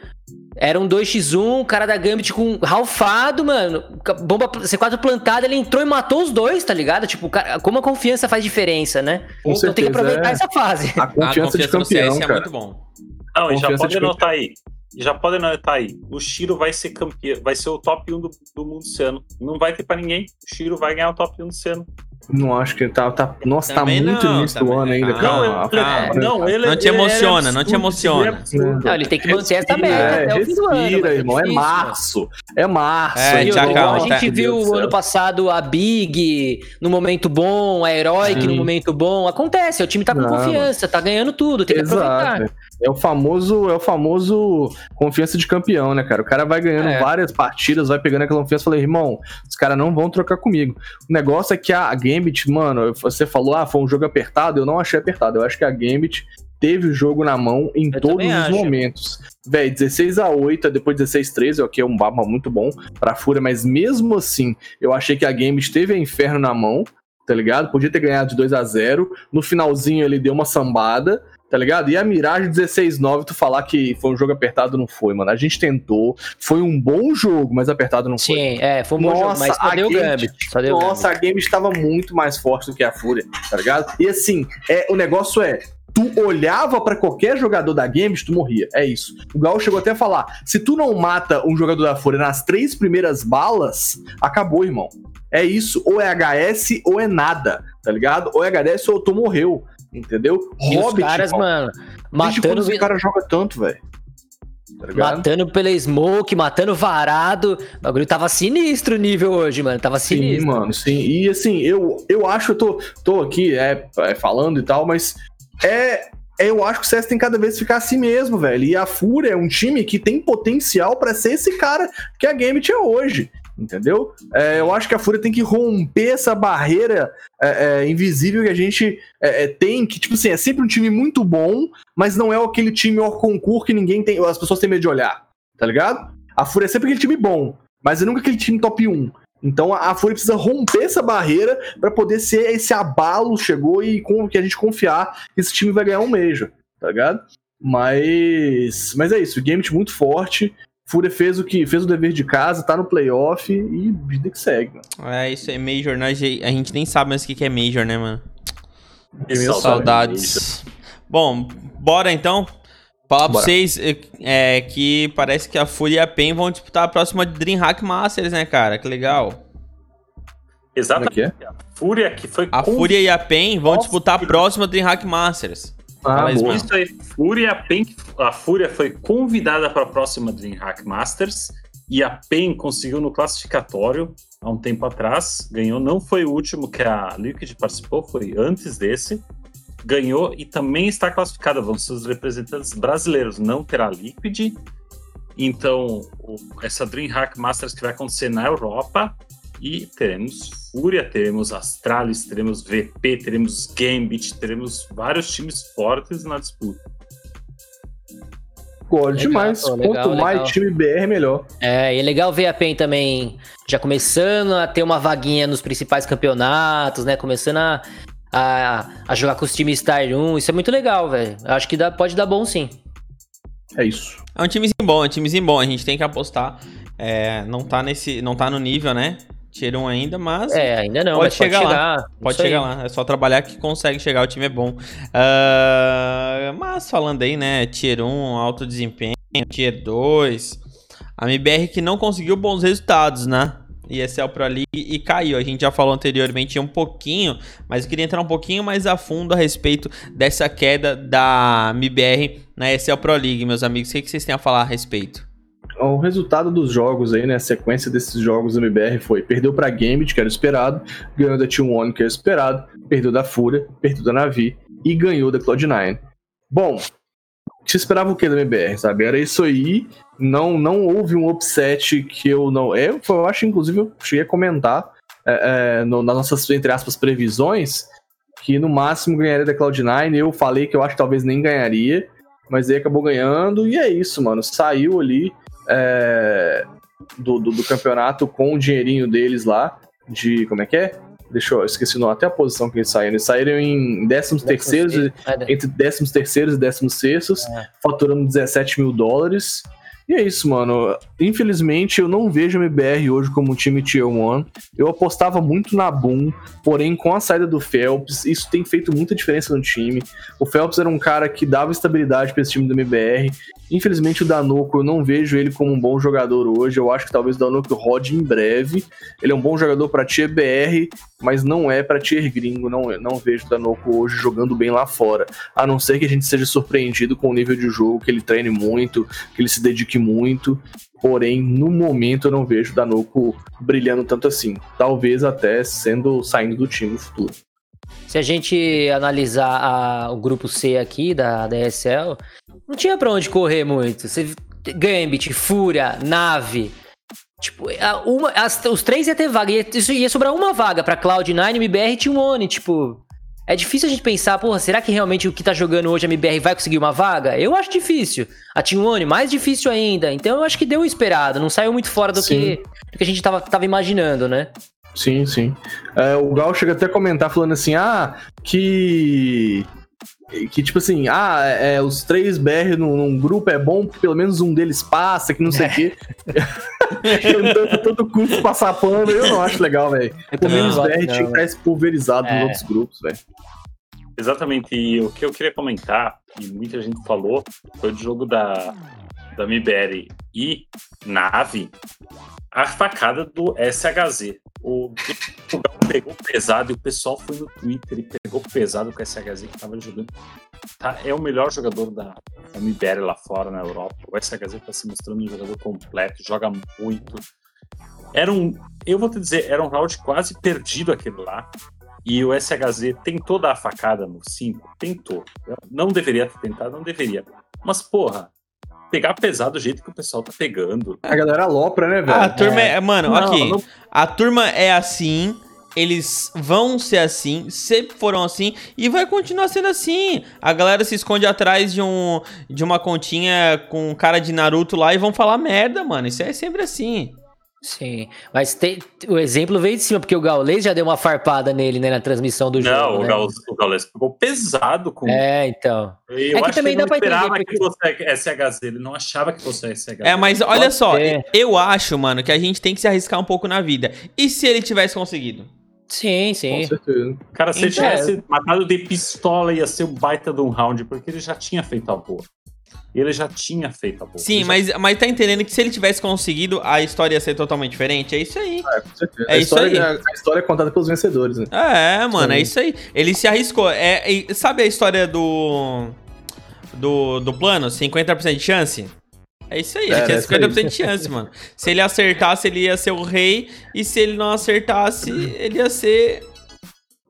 Era um 2x1, o cara da Gambit com ralfado, mano. Bomba C4 plantada, ele entrou e matou os dois, tá ligado? Tipo, cara, como a confiança faz diferença, né? Com então certeza, tem que aproveitar é... essa fase. A confiança, a confiança de campeão, CS é muito bom. Não, e já pode anotar aí já podem anotar aí, o Shiro vai ser campeão, vai ser o top 1 do, do mundo esse ano. Não vai ter para ninguém. O Shiro vai ganhar o top 1 desse ano. Não acho que ele tá. tá nossa, tá também tá muito no início do ano ainda. Calma, calma, não, ele, não te emociona, não te emociona. Não, ele tem que manter essa meta é, até o fim do ano. Respira, irmão. É março. É março. É, já calma, a gente viu o ano passado a Big no momento bom, a Heroic no momento bom. Acontece, o time tá com confiança, tá ganhando tudo, tem que aproveitar. É o famoso, é o famoso confiança de campeão, né, cara? O cara vai ganhando é. várias partidas, vai pegando aquela confiança e falei, irmão, os caras não vão trocar comigo. O negócio é que a Gambit, mano, você falou, ah, foi um jogo apertado, eu não achei apertado. Eu acho que a Gambit teve o jogo na mão em eu todos os acho. momentos. Véi, 16 a 8 depois 16 a 13, ok, é um mapa muito bom pra Fúria, mas mesmo assim, eu achei que a Gambit teve a Inferno na mão, tá ligado? Podia ter ganhado de 2 a 0 No finalzinho ele deu uma sambada, tá ligado? E a Mirage 16-9, tu falar que foi um jogo apertado, não foi, mano. A gente tentou, foi um bom jogo, mas apertado não foi. Sim, é, foi um bom jogo, mas só deu Gambit. Só deu nossa, Gambit. a Game estava muito mais forte do que a Fúria, tá ligado? E assim, é, o negócio é, tu olhava para qualquer jogador da Games, tu morria. É isso. O Gal chegou até a falar: se tu não mata um jogador da Fúria nas três primeiras balas, acabou, irmão. É isso. Ou é HS ou é nada, tá ligado? Ou é HS ou tu morreu. Entendeu? E Hobbit, os caras, mano, matando. o cara joga tanto, velho. Tá matando pela smoke, matando varado. O bagulho tava sinistro o nível hoje, mano. Tava sinistro. Sim, mano, sim. E assim, eu, eu acho, eu tô, tô aqui é, é falando e tal, mas é, é, eu acho que o CS tem cada vez ficar assim mesmo, velho. E a Fúria é um time que tem potencial para ser esse cara que a Game tinha hoje entendeu? É, eu acho que a Fúria tem que romper essa barreira é, é, invisível que a gente é, é, tem, que, tipo assim, é sempre um time muito bom, mas não é aquele time hors concurso que ninguém tem, as pessoas têm medo de olhar, tá ligado? A Fúria é sempre aquele time bom, mas é nunca aquele time top 1. Então a, a Fúria precisa romper essa barreira para poder ser esse abalo chegou e com que a gente confiar que esse time vai ganhar um Major, tá ligado? Mas, mas é isso, o game muito forte. Fúria fez o que fez o dever de casa, tá no playoff e vida que segue, mano. É, isso é Major, nós, a gente nem sabe mais o que é Major, né, mano? Saudades. Bom, bora então. Falar bora. pra vocês é, que parece que a Fúria e a PEN vão disputar a próxima Dreamhack Masters, né, cara? Que legal. Exatamente. É, é? A Fúria que foi. A Fúria e a PEN vão disputar a próxima Dreamhack Masters. Ah, isso aí, Fúria, a PEN, a Fúria foi convidada para a próxima DreamHack Masters e a PEN conseguiu no classificatório há um tempo atrás, ganhou, não foi o último que a Liquid participou, foi antes desse, ganhou e também está classificada, vão ser os representantes brasileiros, não terá Liquid, então essa DreamHack Masters que vai acontecer na Europa e teremos Fúria, teremos Astralis, teremos VP, teremos Gambit, teremos vários times fortes na disputa. Gosto demais. Pô, legal, Quanto legal. mais time BR, melhor. É, e é legal ver a PEN também já começando a ter uma vaguinha nos principais campeonatos, né? Começando a, a, a jogar com os times Star 1. Isso é muito legal, velho. Acho que dá, pode dar bom sim. É isso. É um timezinho bom, é um timezinho bom. A gente tem que apostar. É, não tá nesse. Não tá no nível, né? Tier 1 ainda, mas. É, ainda não, pode chegar pode lá. Chegar. Pode chegar lá. É só trabalhar que consegue chegar, o time é bom. Uh, mas falando aí, né? Tier 1, alto desempenho, Tier 2. A MBR que não conseguiu bons resultados, né? ESL Pro League e caiu. A gente já falou anteriormente um pouquinho, mas eu queria entrar um pouquinho mais a fundo a respeito dessa queda da MBR na ESL Pro League, meus amigos. O que vocês têm a falar a respeito? O resultado dos jogos aí, né? A sequência desses jogos do MBR foi: perdeu pra Gambit, que era esperado, ganhou da T1, que era esperado, perdeu da Fúria, perdeu da Navi e ganhou da Cloud9. Bom, você esperava o que da MBR, sabe? Era isso aí. Não, não houve um upset que eu não. Eu, eu acho, inclusive, eu cheguei a comentar é, é, no, nas nossas, entre aspas, previsões, que no máximo ganharia da Cloud9. Eu falei que eu acho que talvez nem ganharia, mas aí acabou ganhando. E é isso, mano. Saiu ali é, do, do, do, campeonato com o dinheirinho deles lá, de. Como é que é? Deixa eu, esqueci não, até a posição que eles saíram. Eles saíram em 13 terceiros, é, entre 13 terceiros e 16 sextos, é. faturando 17 mil dólares. E é isso, mano. Infelizmente, eu não vejo o MBR hoje como um time Tier 1. Eu apostava muito na Boom, porém, com a saída do Phelps, isso tem feito muita diferença no time. O Phelps era um cara que dava estabilidade para esse time do MBR. Infelizmente, o Danoco, eu não vejo ele como um bom jogador hoje. Eu acho que talvez o Danoco rode em breve. Ele é um bom jogador para Tier BR, mas não é para Tier gringo. Não, não vejo o Danoco hoje jogando bem lá fora. A não ser que a gente seja surpreendido com o nível de jogo, que ele treine muito, que ele se dedique muito. Porém, no momento eu não vejo o Danoco brilhando tanto assim. Talvez até sendo saindo do time no futuro. Se a gente analisar a, o grupo C aqui da, ESL, não tinha pra onde correr muito. Você, Gambit, Fúria, Nave. Tipo, uma, as, os três ia ter vaga. Ia, ia sobrar uma vaga pra Cloud9, MBR e T1. Tipo, é difícil a gente pensar, porra, será que realmente o que tá jogando hoje a MBR vai conseguir uma vaga? Eu acho difícil. A T1, mais difícil ainda. Então eu acho que deu esperado. Não saiu muito fora do, que, do que a gente tava, tava imaginando, né? Sim, sim. É, o Gal chega até a comentar falando assim, ah, que que tipo assim, ah, é, os três BR num, num, grupo é bom porque pelo menos um deles passa, que não sei o quê. [laughs] Tentando todo custo passar pano, eu não acho legal, velho. Pelo menos BR tinha que estar né? pulverizado é. nos outros grupos, velho. Exatamente, e o que eu queria comentar, e muita gente falou, foi do jogo da, da MBR e Nave, a facada do SHZ. O, o pegou pesado e o pessoal foi no Twitter e pegou pesado com o SHZ que tava jogando. Tá, é o melhor jogador da, da MBR lá fora, na Europa. O SHZ tá se mostrando um jogador completo, joga muito. Era um, eu vou te dizer, era um round quase perdido aquele lá. E o SHZ tentou dar a facada no 5, tentou. Não deveria ter tentado, não deveria. Mas, porra, pegar pesado do jeito que o pessoal tá pegando. A galera alopra, né, velho? A turma é. é mano, não, aqui. Não... A turma é assim. Eles vão ser assim, sempre foram assim e vai continuar sendo assim. A galera se esconde atrás de um de uma continha com cara de Naruto lá e vão falar merda, mano. Isso é sempre assim. Sim, mas tem, o exemplo veio de cima, porque o Gaules já deu uma farpada nele, né, na transmissão do jogo. Não, o, né? Gaules, o Gaules pegou pesado com É, então. Eu é que também que dá pra entender. Porque... que fosse SHZ, ele não achava que fosse SHZ. É, mas olha Pode só, ser. eu acho, mano, que a gente tem que se arriscar um pouco na vida. E se ele tivesse conseguido? Sim, sim. Com certeza. Cara, se então, ele tivesse matado de pistola, ia ser o baita de um round, porque ele já tinha feito a boa ele já tinha feito a boa. Sim, mas, mas tá entendendo que se ele tivesse conseguido, a história ia ser totalmente diferente? É isso aí. É, com certeza. É a isso história, aí. A, história é contada pelos vencedores, né? É, mano, Sim. é isso aí. Ele se arriscou. É, é, sabe a história do. Do, do plano? 50% de chance? É isso aí, ele é, tinha 50% de chance, mano. Se ele acertasse, ele ia ser o rei. E se ele não acertasse, ele ia ser.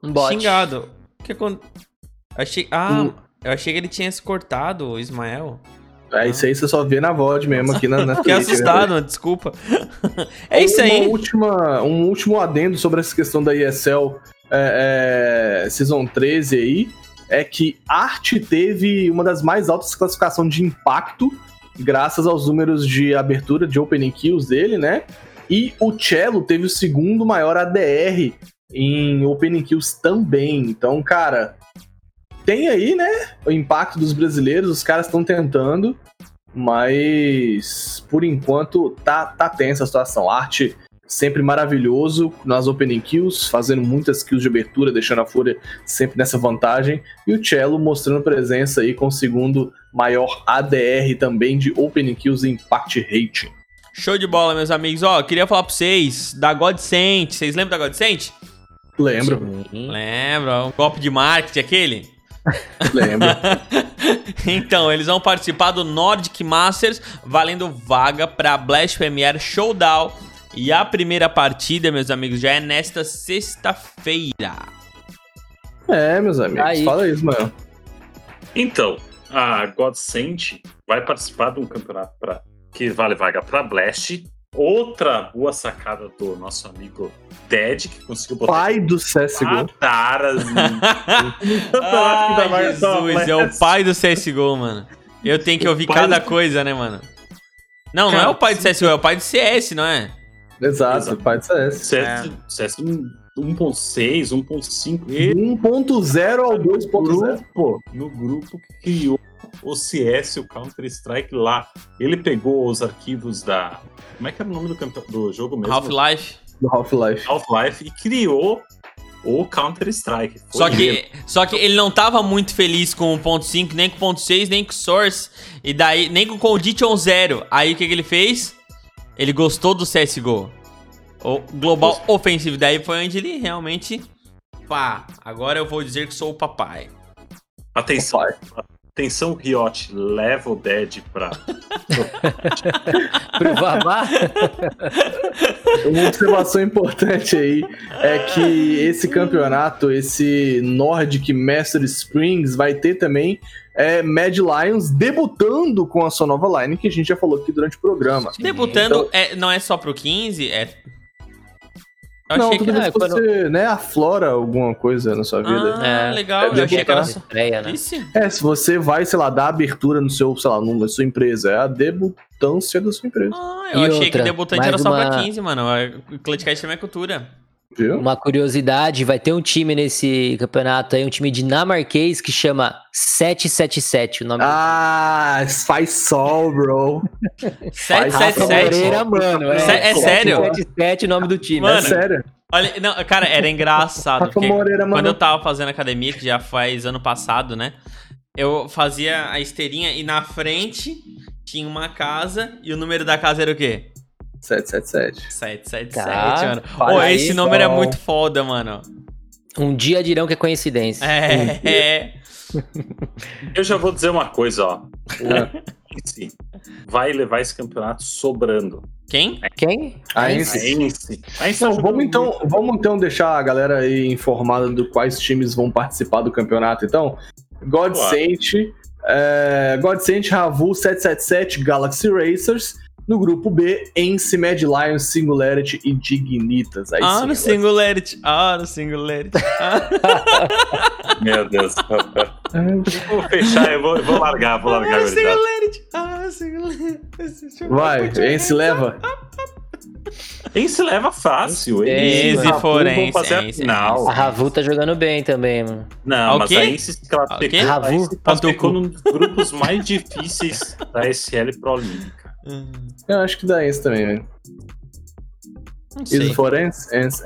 Um xingado. O que aconteceu? Achei. Ah, hum. eu achei que ele tinha se cortado, o Ismael. É isso aí, você só vê na VOD mesmo aqui na, na Fiquei né, assustado, né? desculpa. é isso aí. Uma última, um último adendo sobre essa questão da ESL é, é, Season 13 aí, é que Art teve uma das mais altas classificações de impacto, graças aos números de abertura de opening kills dele, né? E o Cello teve o segundo maior ADR em opening kills também. Então, cara, tem aí, né, o impacto dos brasileiros, os caras estão tentando, mas por enquanto tá, tá tensa a situação. Arte sempre maravilhoso nas opening kills, fazendo muitas kills de abertura, deixando a Fúria sempre nessa vantagem, e o Cello mostrando presença aí com o segundo maior ADR também de opening kills e impact rating. Show de bola, meus amigos. Ó, queria falar pra vocês da Godsent. Vocês lembram da Godsent? Lembro. Lembro. O golpe de marketing aquele? Lembro. [laughs] então, eles vão participar do Nordic Masters, valendo vaga para Blast Premier Showdown. E a primeira partida, meus amigos, já é nesta sexta-feira. É, meus amigos, Aí. fala isso, mano. Então, a Godsent vai participar de um campeonato pra, que vale vaga para Blast Outra boa sacada do nosso amigo Ted, que conseguiu botar. Pai do CSGO. [laughs] Taras. Ai, Jesus, é o pai do CSGO, mano. Eu tenho que ouvir cada do... coisa, né, mano? Não, Cara, não é o pai do CSGO, é o pai do CS, não é? Exato, Exato. o pai do CS. CS, é. CS 1.6, 1.5. 1.0 ao 2.0. No grupo que criou o CS, o Counter-Strike lá. Ele pegou os arquivos da. Como é que era o nome do, campe... do jogo mesmo? Half-Life. Do Half-Life. Half-Life e criou o Counter-Strike. Só que, só que ele não tava muito feliz com o ponto .5, nem com o ponto .6, nem com o Source, e daí, nem com o Condition Zero. Aí o que, que ele fez? Ele gostou do CSGO. O Global Offensive. Daí foi onde ele realmente... Pá, agora eu vou dizer que sou o papai. Atenção, atenção Riot, leva o Dead pra... [laughs] Pro Vavá? Uma observação importante aí é que esse campeonato, esse Nordic Master Springs, vai ter também é, Mad Lions debutando com a sua nova line, que a gente já falou aqui durante o programa. Debutando então, é, não é só pro 15, é eu não, tudo que você, quando... né, aflora alguma coisa na sua vida. Ah, é. legal. É, eu achei que era só... Estreia, né? É, se você vai, sei lá, dar abertura no seu, sei lá, na sua empresa, é a debutância da sua empresa. Ah, eu e achei outra, que debutante era só uma... pra 15, mano. O Clutchcast também é cultura. Viu? Uma curiosidade, vai ter um time nesse campeonato aí, um time dinamarquês que chama 777, o nome Ah, faz sol, bro. [laughs] 777. mano. É, é sério? 777 o nome do time. Mano, é sério. Olha, não, cara, era engraçado. porque Moreira, quando eu tava fazendo academia, que já faz ano passado, né? Eu fazia a esteirinha e na frente tinha uma casa e o número da casa era o quê? 777. 777, tá, mano. Pô, esse número é muito foda, mano. Um dia dirão que é coincidência. É, é. Eu já vou dizer uma coisa, ó. O vai levar esse campeonato sobrando. Quem? Quem? A Ence. A Ence. Tá vamos, então, vamos então deixar a galera aí informada do quais times vão participar do campeonato, então. God claro. Saint, é, God Saint, Ravu, 777, Galaxy Racers, no grupo B, Ence, Mad Lions, Singularity e Dignitas. Aí ah, sim, no Singularity. Ah, no Singularity. Ah. [laughs] Meu Deus. eu vou fechar, eu vou, eu vou largar, vou largar. Ah, Singularity. Ah, Singularity. Vai, Ence leva. Ence leva fácil. Ence forense. Não. A Ravu tá jogando bem também, mano. Não, mas a Ence classificou, Ravu, classificou num dos grupos mais difíceis da SL Pro League. Uhum. Eu acho que dá isso também, velho. Isso forense? Ence,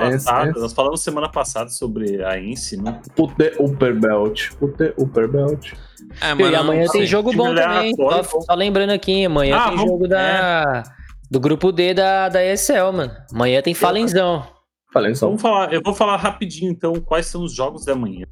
Nós falamos semana passada sobre a Ince, né? Put the Upper Belt. Put the Upper Belt. É, mano, e amanhã tem jogo bom também. Só, só, lembrando aqui, amanhã ah, tem jogo da, é. do grupo D da, da ESL, mano. Amanhã tem Falenzão. Falenzão. Vamos falar, eu vou falar rapidinho então quais são os jogos da manhã.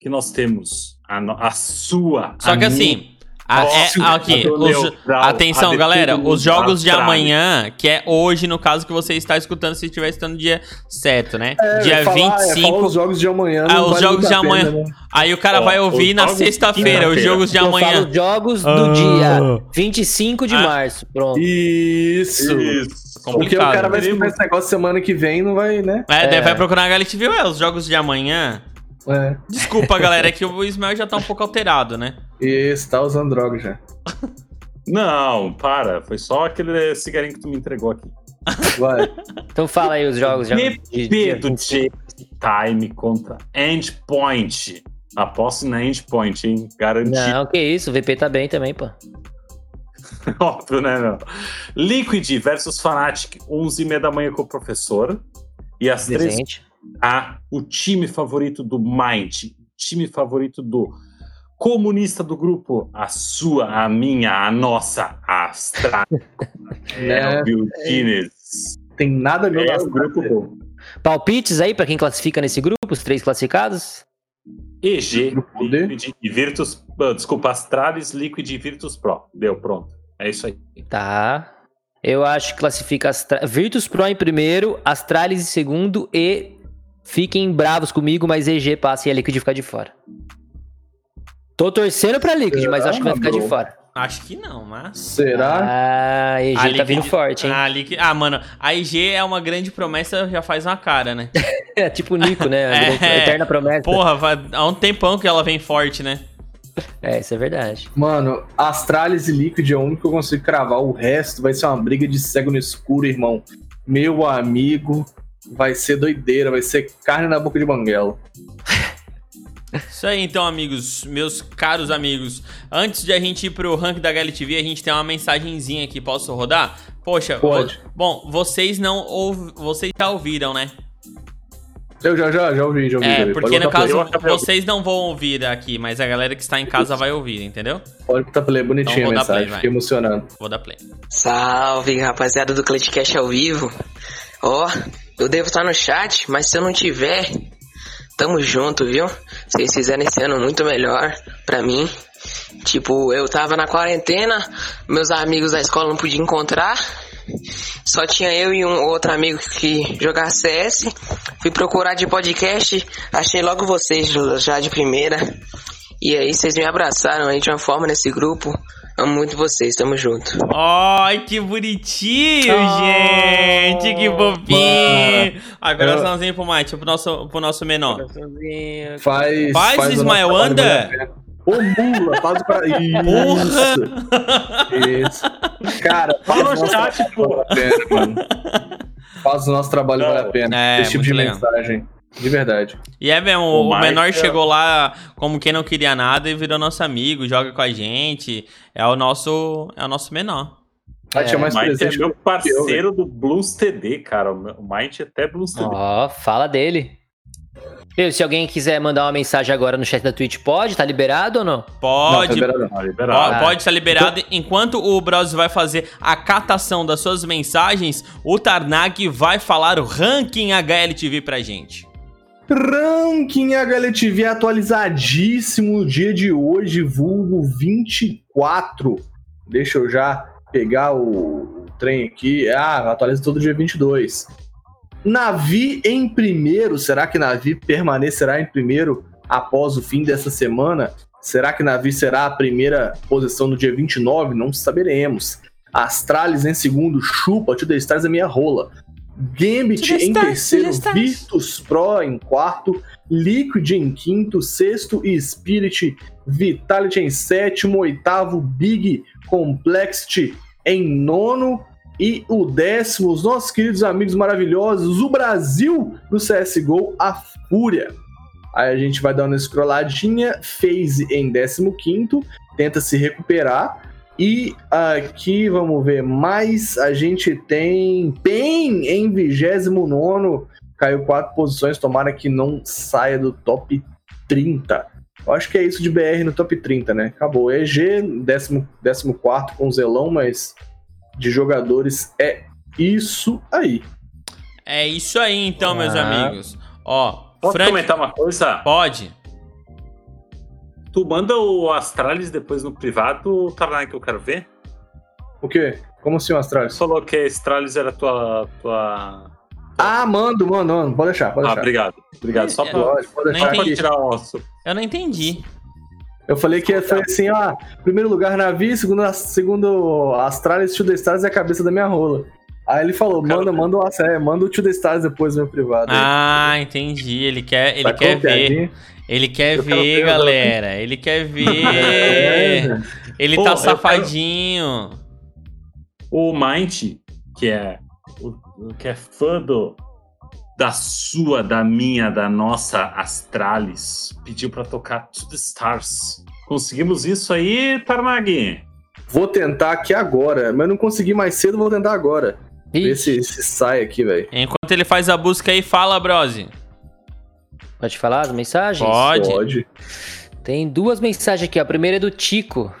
Que nós temos a, a sua. Só a que minha, assim, ah, é, aqui, os, atenção, galera, os jogos de amanhã, que é hoje, no caso que você está escutando, se estiver estando no dia certo, né? É, dia falar, 25. É, os jogos de amanhã. Ah, os jogos de amanhã. Pena, né? Aí o cara vai ouvir na sexta-feira, os jogos de Eu amanhã. Falo jogos do ah. dia 25 de ah. março, pronto. Isso. Isso. Porque o cara vai escutar esse negócio semana que vem não vai, né? É, é. vai procurar na GalTV, é, os jogos de amanhã. É. Desculpa, galera, é que o Ismael já tá um pouco alterado, né? Isso, tá usando droga já. Não, para. Foi só aquele cigarinho que tu me entregou aqui. Vai. então fala aí os jogos já. VP do Time contra Endpoint. Aposto na Endpoint, hein? Garantido. Não, que isso. O VP tá bem também, pô. [laughs] Óbvio, né, não? Liquid versus Fnatic, 11h30 da manhã com o professor. E às 3 a o time favorito do Mind, time favorito do comunista do grupo, a sua, a minha, a nossa, a Astra. [laughs] é, é, Tem nada a ver é o grupo bom. Palpites aí para quem classifica nesse grupo, os três classificados? EG, Liquid e Virtus. Uh, desculpa, Astralis, Liquid e Virtus Pro. Deu, pronto. É isso aí. Tá. Eu acho que classifica Astra... Virtus Pro em primeiro, Astralis em segundo e fiquem bravos comigo, mas EG passa e a Liquid fica de fora. Tô torcendo pra Liquid, mas acho que vai ficar de fora. Acho que não, mas. Será? Ah, a EG a tá Liquid, vindo forte, hein? A Liquid, ah, mano, a EG é uma grande promessa, já faz uma cara, né? [laughs] é tipo o Nico, né? [laughs] é, eterna promessa. Porra, há um tempão que ela vem forte, né? É, isso é verdade. Mano, Astralis e Liquid é o único que eu consigo cravar. O resto vai ser uma briga de cego no escuro, irmão. Meu amigo, vai ser doideira, vai ser carne na boca de banguela. Isso aí, então, amigos, meus caros amigos. Antes de a gente ir pro rank da HLTV, a gente tem uma mensagenzinha aqui. Posso rodar? Poxa, Pode. bom, vocês não ouv... vocês já ouviram, né? Eu já, já, já ouvi, já ouvi. É, já ouvi. porque no caso vocês não vão ouvir aqui, mas a galera que está em casa vai ouvir, entendeu? play. Pode botar play, bonitinha Então a play, mensagem, vai. fiquei emocionado. Vou dar play. Salve, rapaziada do Clutchcast ao vivo. Ó, eu devo estar no chat, mas se eu não tiver, tamo junto, viu? Vocês fizeram esse ano muito melhor pra mim. Tipo, eu tava na quarentena, meus amigos da escola não podiam encontrar. Só tinha eu e um outro amigo que jogava CS. Fui procurar de podcast, achei logo vocês já de primeira. E aí vocês me abraçaram aí de uma forma nesse grupo. Amo muito vocês, tamo junto. Ai, que bonitinho, gente! Que fofinho! Agora Eu- coraçãozinho pro Mike, pro nosso, pro nosso menor. Faz. Faz Ismael trabalho anda? Ô, mula, faz o pra. Isso. Isso. Cara, faz Fala o chat, trabalho pô. Faz o nosso trabalho valer a pena. É, Esse tipo de legal. mensagem. De verdade. E é mesmo, O o, menor é- chegou lá como quem não queria nada e virou nosso amigo, joga com a gente. É o nosso, é o nosso menor. Vai tinha mais O Might é meu eu, parceiro do Blues TD, cara. O Might é até Blues TD. Ó, fala dele. Viu, se alguém quiser mandar uma mensagem agora no chat da Twitch, pode? Tá liberado ou não? Não, tá Pode, liberado não. Ah, liberado. Ó, Pode estar liberado. Enquanto o Bros vai fazer a catação das suas mensagens, o Tarnag vai falar o ranking HLTV pra gente. Ranking HLTV atualizadíssimo no dia de hoje, vulgo 24. Deixa eu já pegar o, trem aqui. Ah, atualiza todo dia 22. Navi em primeiro. Será que Navi permanecerá em primeiro após o fim dessa semana? Será que Navi será a primeira posição no dia 29? Não saberemos. Astralis em segundo, chupa, The Stars é minha rola. Gambit em terceiro. Virtus Pro em quarto, Liquid em quinto, sexto e Spirit, Vitality em sétimo, oitavo Big Complexity em nono e o décimo, os nossos queridos amigos maravilhosos, o Brasil no CSGO, a Fúria. Aí a gente vai dar uma scrolladinha, FaZe em 15 tenta se recuperar. E aqui, vamos ver, mais a gente tem PEN em 29 caiu quatro posições, tomara que não saia do top 30. Eu acho que é isso de BR no top 30, né? Acabou. EG, 14 com o Zelão, mas de jogadores é isso aí. É isso aí então, meus Ah. amigos. Ó, Posso Frank, comentar uma coisa? pode. Tu manda o Astralis depois no privado, Tarnai, que eu quero ver. O quê? Como assim, o Astralis? Você falou que a Astralis era tua. tua... Ah, mando, mando, mando. Pode deixar, pode Ah, deixar. obrigado. Obrigado. Só É, pra, Pode, deixar só pra tirar o osso. Eu não entendi. Eu falei que foi assim, ó. Primeiro lugar, Navi, segundo, segundo Astralis, The Stars é a cabeça da minha rola. Aí ele falou, Cara, manda, manda o é, manda o The Stars depois no meu privado. Ah, entendi. Ele quer, ele quer ver. Ele quer Eu quero ver, ver, galera. Ele quer [laughs] É, ver. Ele Pô, tá safadinho. O Mind, que é, que é fã do, da sua, da minha, da nossa Astralis, pediu pra tocar To The Stars. Conseguimos isso aí, Tarnag? Vou tentar aqui agora, mas não consegui mais cedo, vou tentar agora. Ver se, se sai aqui, velho. Enquanto ele faz a busca aí, fala, Brose. Pode falar as mensagens? Pode. Pode. Tem duas mensagens aqui. ó. A primeira é do Tico.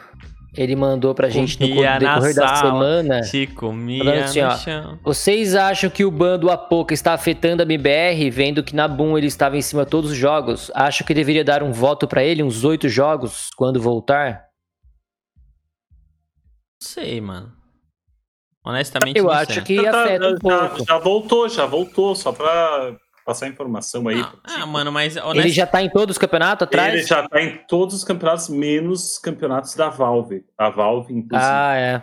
Ele mandou pra gente no Comia decorrer da sala. semana. Comia Falando assim, no ó. chão. Vocês acham que o ban do Apoca está afetando a MBR, vendo que na Boom ele estava em cima de todos os jogos? Acho que deveria dar um voto pra ele, uns oito jogos, quando voltar? Não sei, mano. Honestamente, Eu não acho sei. que Já tá- afeta um já- pouco. Já voltou, já voltou, só pra passar informação aí. Ah, ah, mano, mas Ele já tá em todos os campeonatos atrás? Ele já tá em todos os campeonatos, menos campeonatos da Valve. A Valve, inclusive, Ah, é.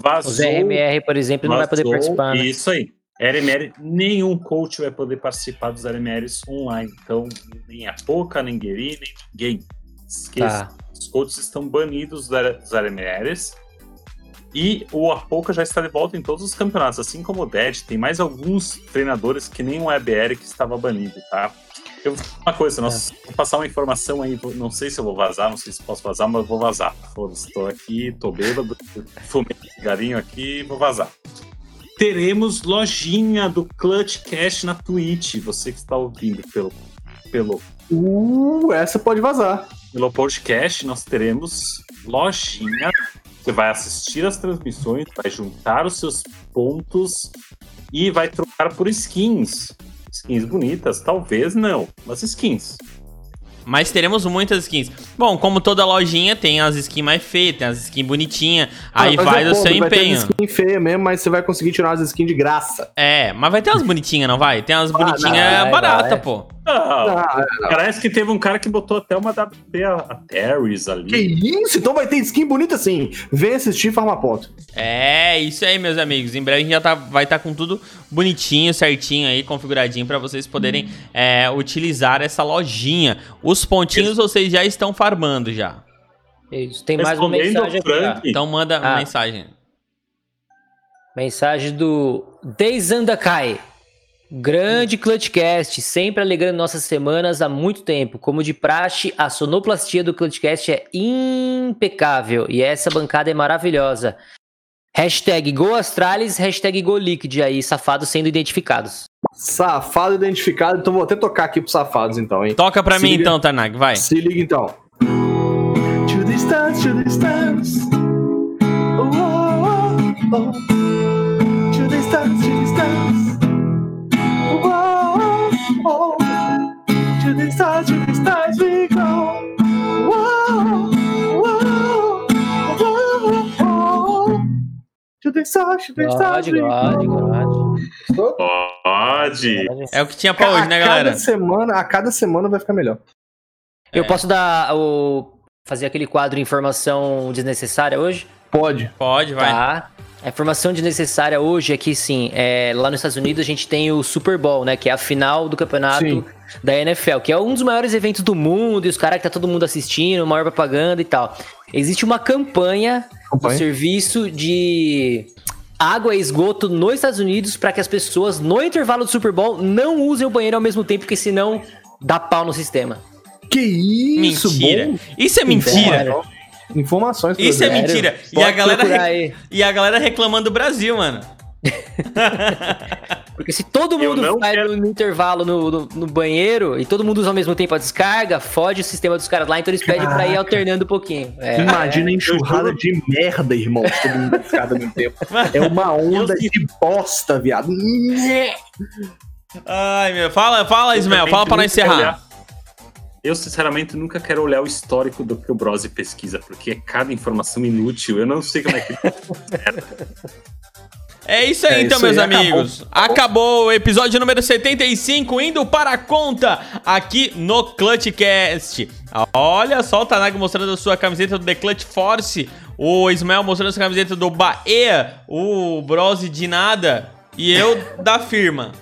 vazou. Os RMR, por exemplo, não vai poder vazou participar, né? Isso aí. RMR, nenhum coach vai poder participar dos RMRs online. Então, nem a Poca, nem Gueri, nem ninguém. Esqueça. Tá. Os coaches estão banidos da- dos RMRs. E o Apoca já está de volta em todos os campeonatos, assim como o Dead. Tem mais alguns treinadores que nem o EBR que estava banido, tá? Eu vou falar uma coisa, nós, vou passar uma informação aí, não sei se eu vou vazar, não sei se posso vazar, mas eu vou vazar. Tô aqui, tô bêbado, fumei um cigarinho aqui, vou vazar. Teremos lojinha do Clutch Cash na Twitch, você que está ouvindo pelo, pelo Uh, essa pode vazar. pelo podcast, nós teremos lojinha. Você vai assistir as transmissões, vai juntar os seus pontos e vai trocar por skins. Skins bonitas, talvez não, mas skins. Mas teremos muitas skins. Bom, como toda lojinha, tem as skins mais feias, tem as skins bonitinhas. Aí Ah, mas vai é do seu vai ter empenho. as skin feia mesmo, mas você vai conseguir tirar as skins de graça. É, mas vai ter umas bonitinhas, não vai? Tem umas Ah, bonitinhas baratas, vai. pô. Ah, parece que teve um cara que botou até uma WP a, a Terry's ali. que isso? Então vai ter skin bonita sim. Vem assistir Farmapoto. É, isso aí, meus amigos. Em breve a gente já tá, vai estar com tudo bonitinho, certinho aí, configuradinho pra vocês poderem é, utilizar essa lojinha. Os pontinhos vocês já estão farmando já. Isso. Tem mais uma mensagem aqui. Então manda Ah. mensagem. Mensagem do Deizandakai. Grande Clutchcast, sempre alegrando nossas semanas há muito tempo. Como de praxe, a sonoplastia do Clutchcast é impecável e essa bancada é maravilhosa. Hashtag GoAstralis, hashtag GoLiquid aí, safados sendo identificados. Safado identificado, então vou até tocar aqui pros safados então, hein? Toca pra Se mim liga. então, Tarnag, vai. Se liga então. To the stars, to the stars. Oh, oh, oh, oh. To the stars, to the stars. Oh. To the stars, to the stars we go. Oh, oh, oh, oh. To the stars, to stars God, we God, go. God. Pode. É o que tinha pra hoje, né, a galera? cada semana, a cada semana vai ficar melhor. Eu posso dar o. fazer aquele quadro informação desnecessária hoje? Pode. Pode, vai. Tá. A informação desnecessária hoje é que, sim, é, lá nos Estados Unidos a gente tem o Super Bowl, né? Que é a final do campeonato Sim. da NFL, que é um dos maiores eventos do mundo, e os caras que tá todo mundo assistindo, maior propaganda e tal. Existe uma campanha do Campanha? serviço de água e esgoto nos Estados Unidos para que as pessoas, no intervalo do Super Bowl, não usem o banheiro ao mesmo tempo, porque senão dá pau no sistema. Que isso, mentira. bom. Isso é mentira. Informações pra Isso é mentira. E a, galera e a galera reclamando do Brasil, mano. [laughs] Porque se todo mundo vai quero- no, intervalo no, no- no banheiro e todo mundo usa ao mesmo tempo a descarga, fode o sistema dos caras lá, então eles pedem pra ir Caraca. alternando um pouquinho. É, Imagina a enxurrada juro. de merda, irmão. Todo mundo [laughs] piscado ao mesmo tempo. É uma onda Eu- de bosta, viado. Ai, meu. Fala, fala, Ismael. Fala pra nós encerrar. Eu, sinceramente, nunca quero olhar o histórico do que o Brose pesquisa, porque é cada informação inútil. Eu não sei como é que. [laughs] É isso aí, É então, isso meus aí, amigos. Acabou. o episódio número 75, indo para a conta aqui no Clutchcast. Olha só o Tanago mostrando a sua camiseta do The Clutch Force. O Ismael mostrando a sua camiseta do Bahia. O Brose de nada. E eu da firma.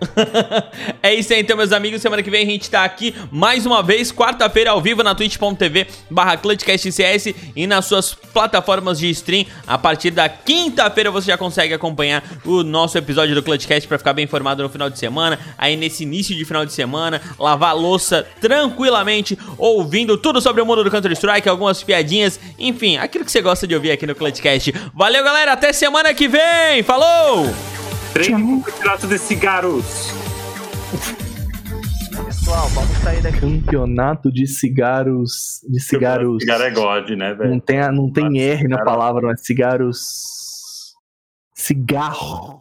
[laughs] é isso aí então, meus amigos. Semana que vem a gente tá aqui mais uma vez, quarta-feira, ao vivo na twitch.tv barra ClutchCastCS e nas suas plataformas de stream. A partir da quinta-feira você já consegue acompanhar o nosso episódio do ClutchCast pra ficar bem informado no final de semana. Aí nesse início de final de semana, lavar louça tranquilamente, ouvindo tudo sobre o mundo do Counter-Strike, algumas piadinhas, enfim, aquilo que você gosta de ouvir aqui no ClutchCast. Valeu, galera, até semana que vem. Falou! Treine com campeonato de cigarros. Campeonato de cigarros. De cigarros. Cigarro é God, né, Não velho? tem, a- não tem R na palavra, mas cigarros. Cigarro.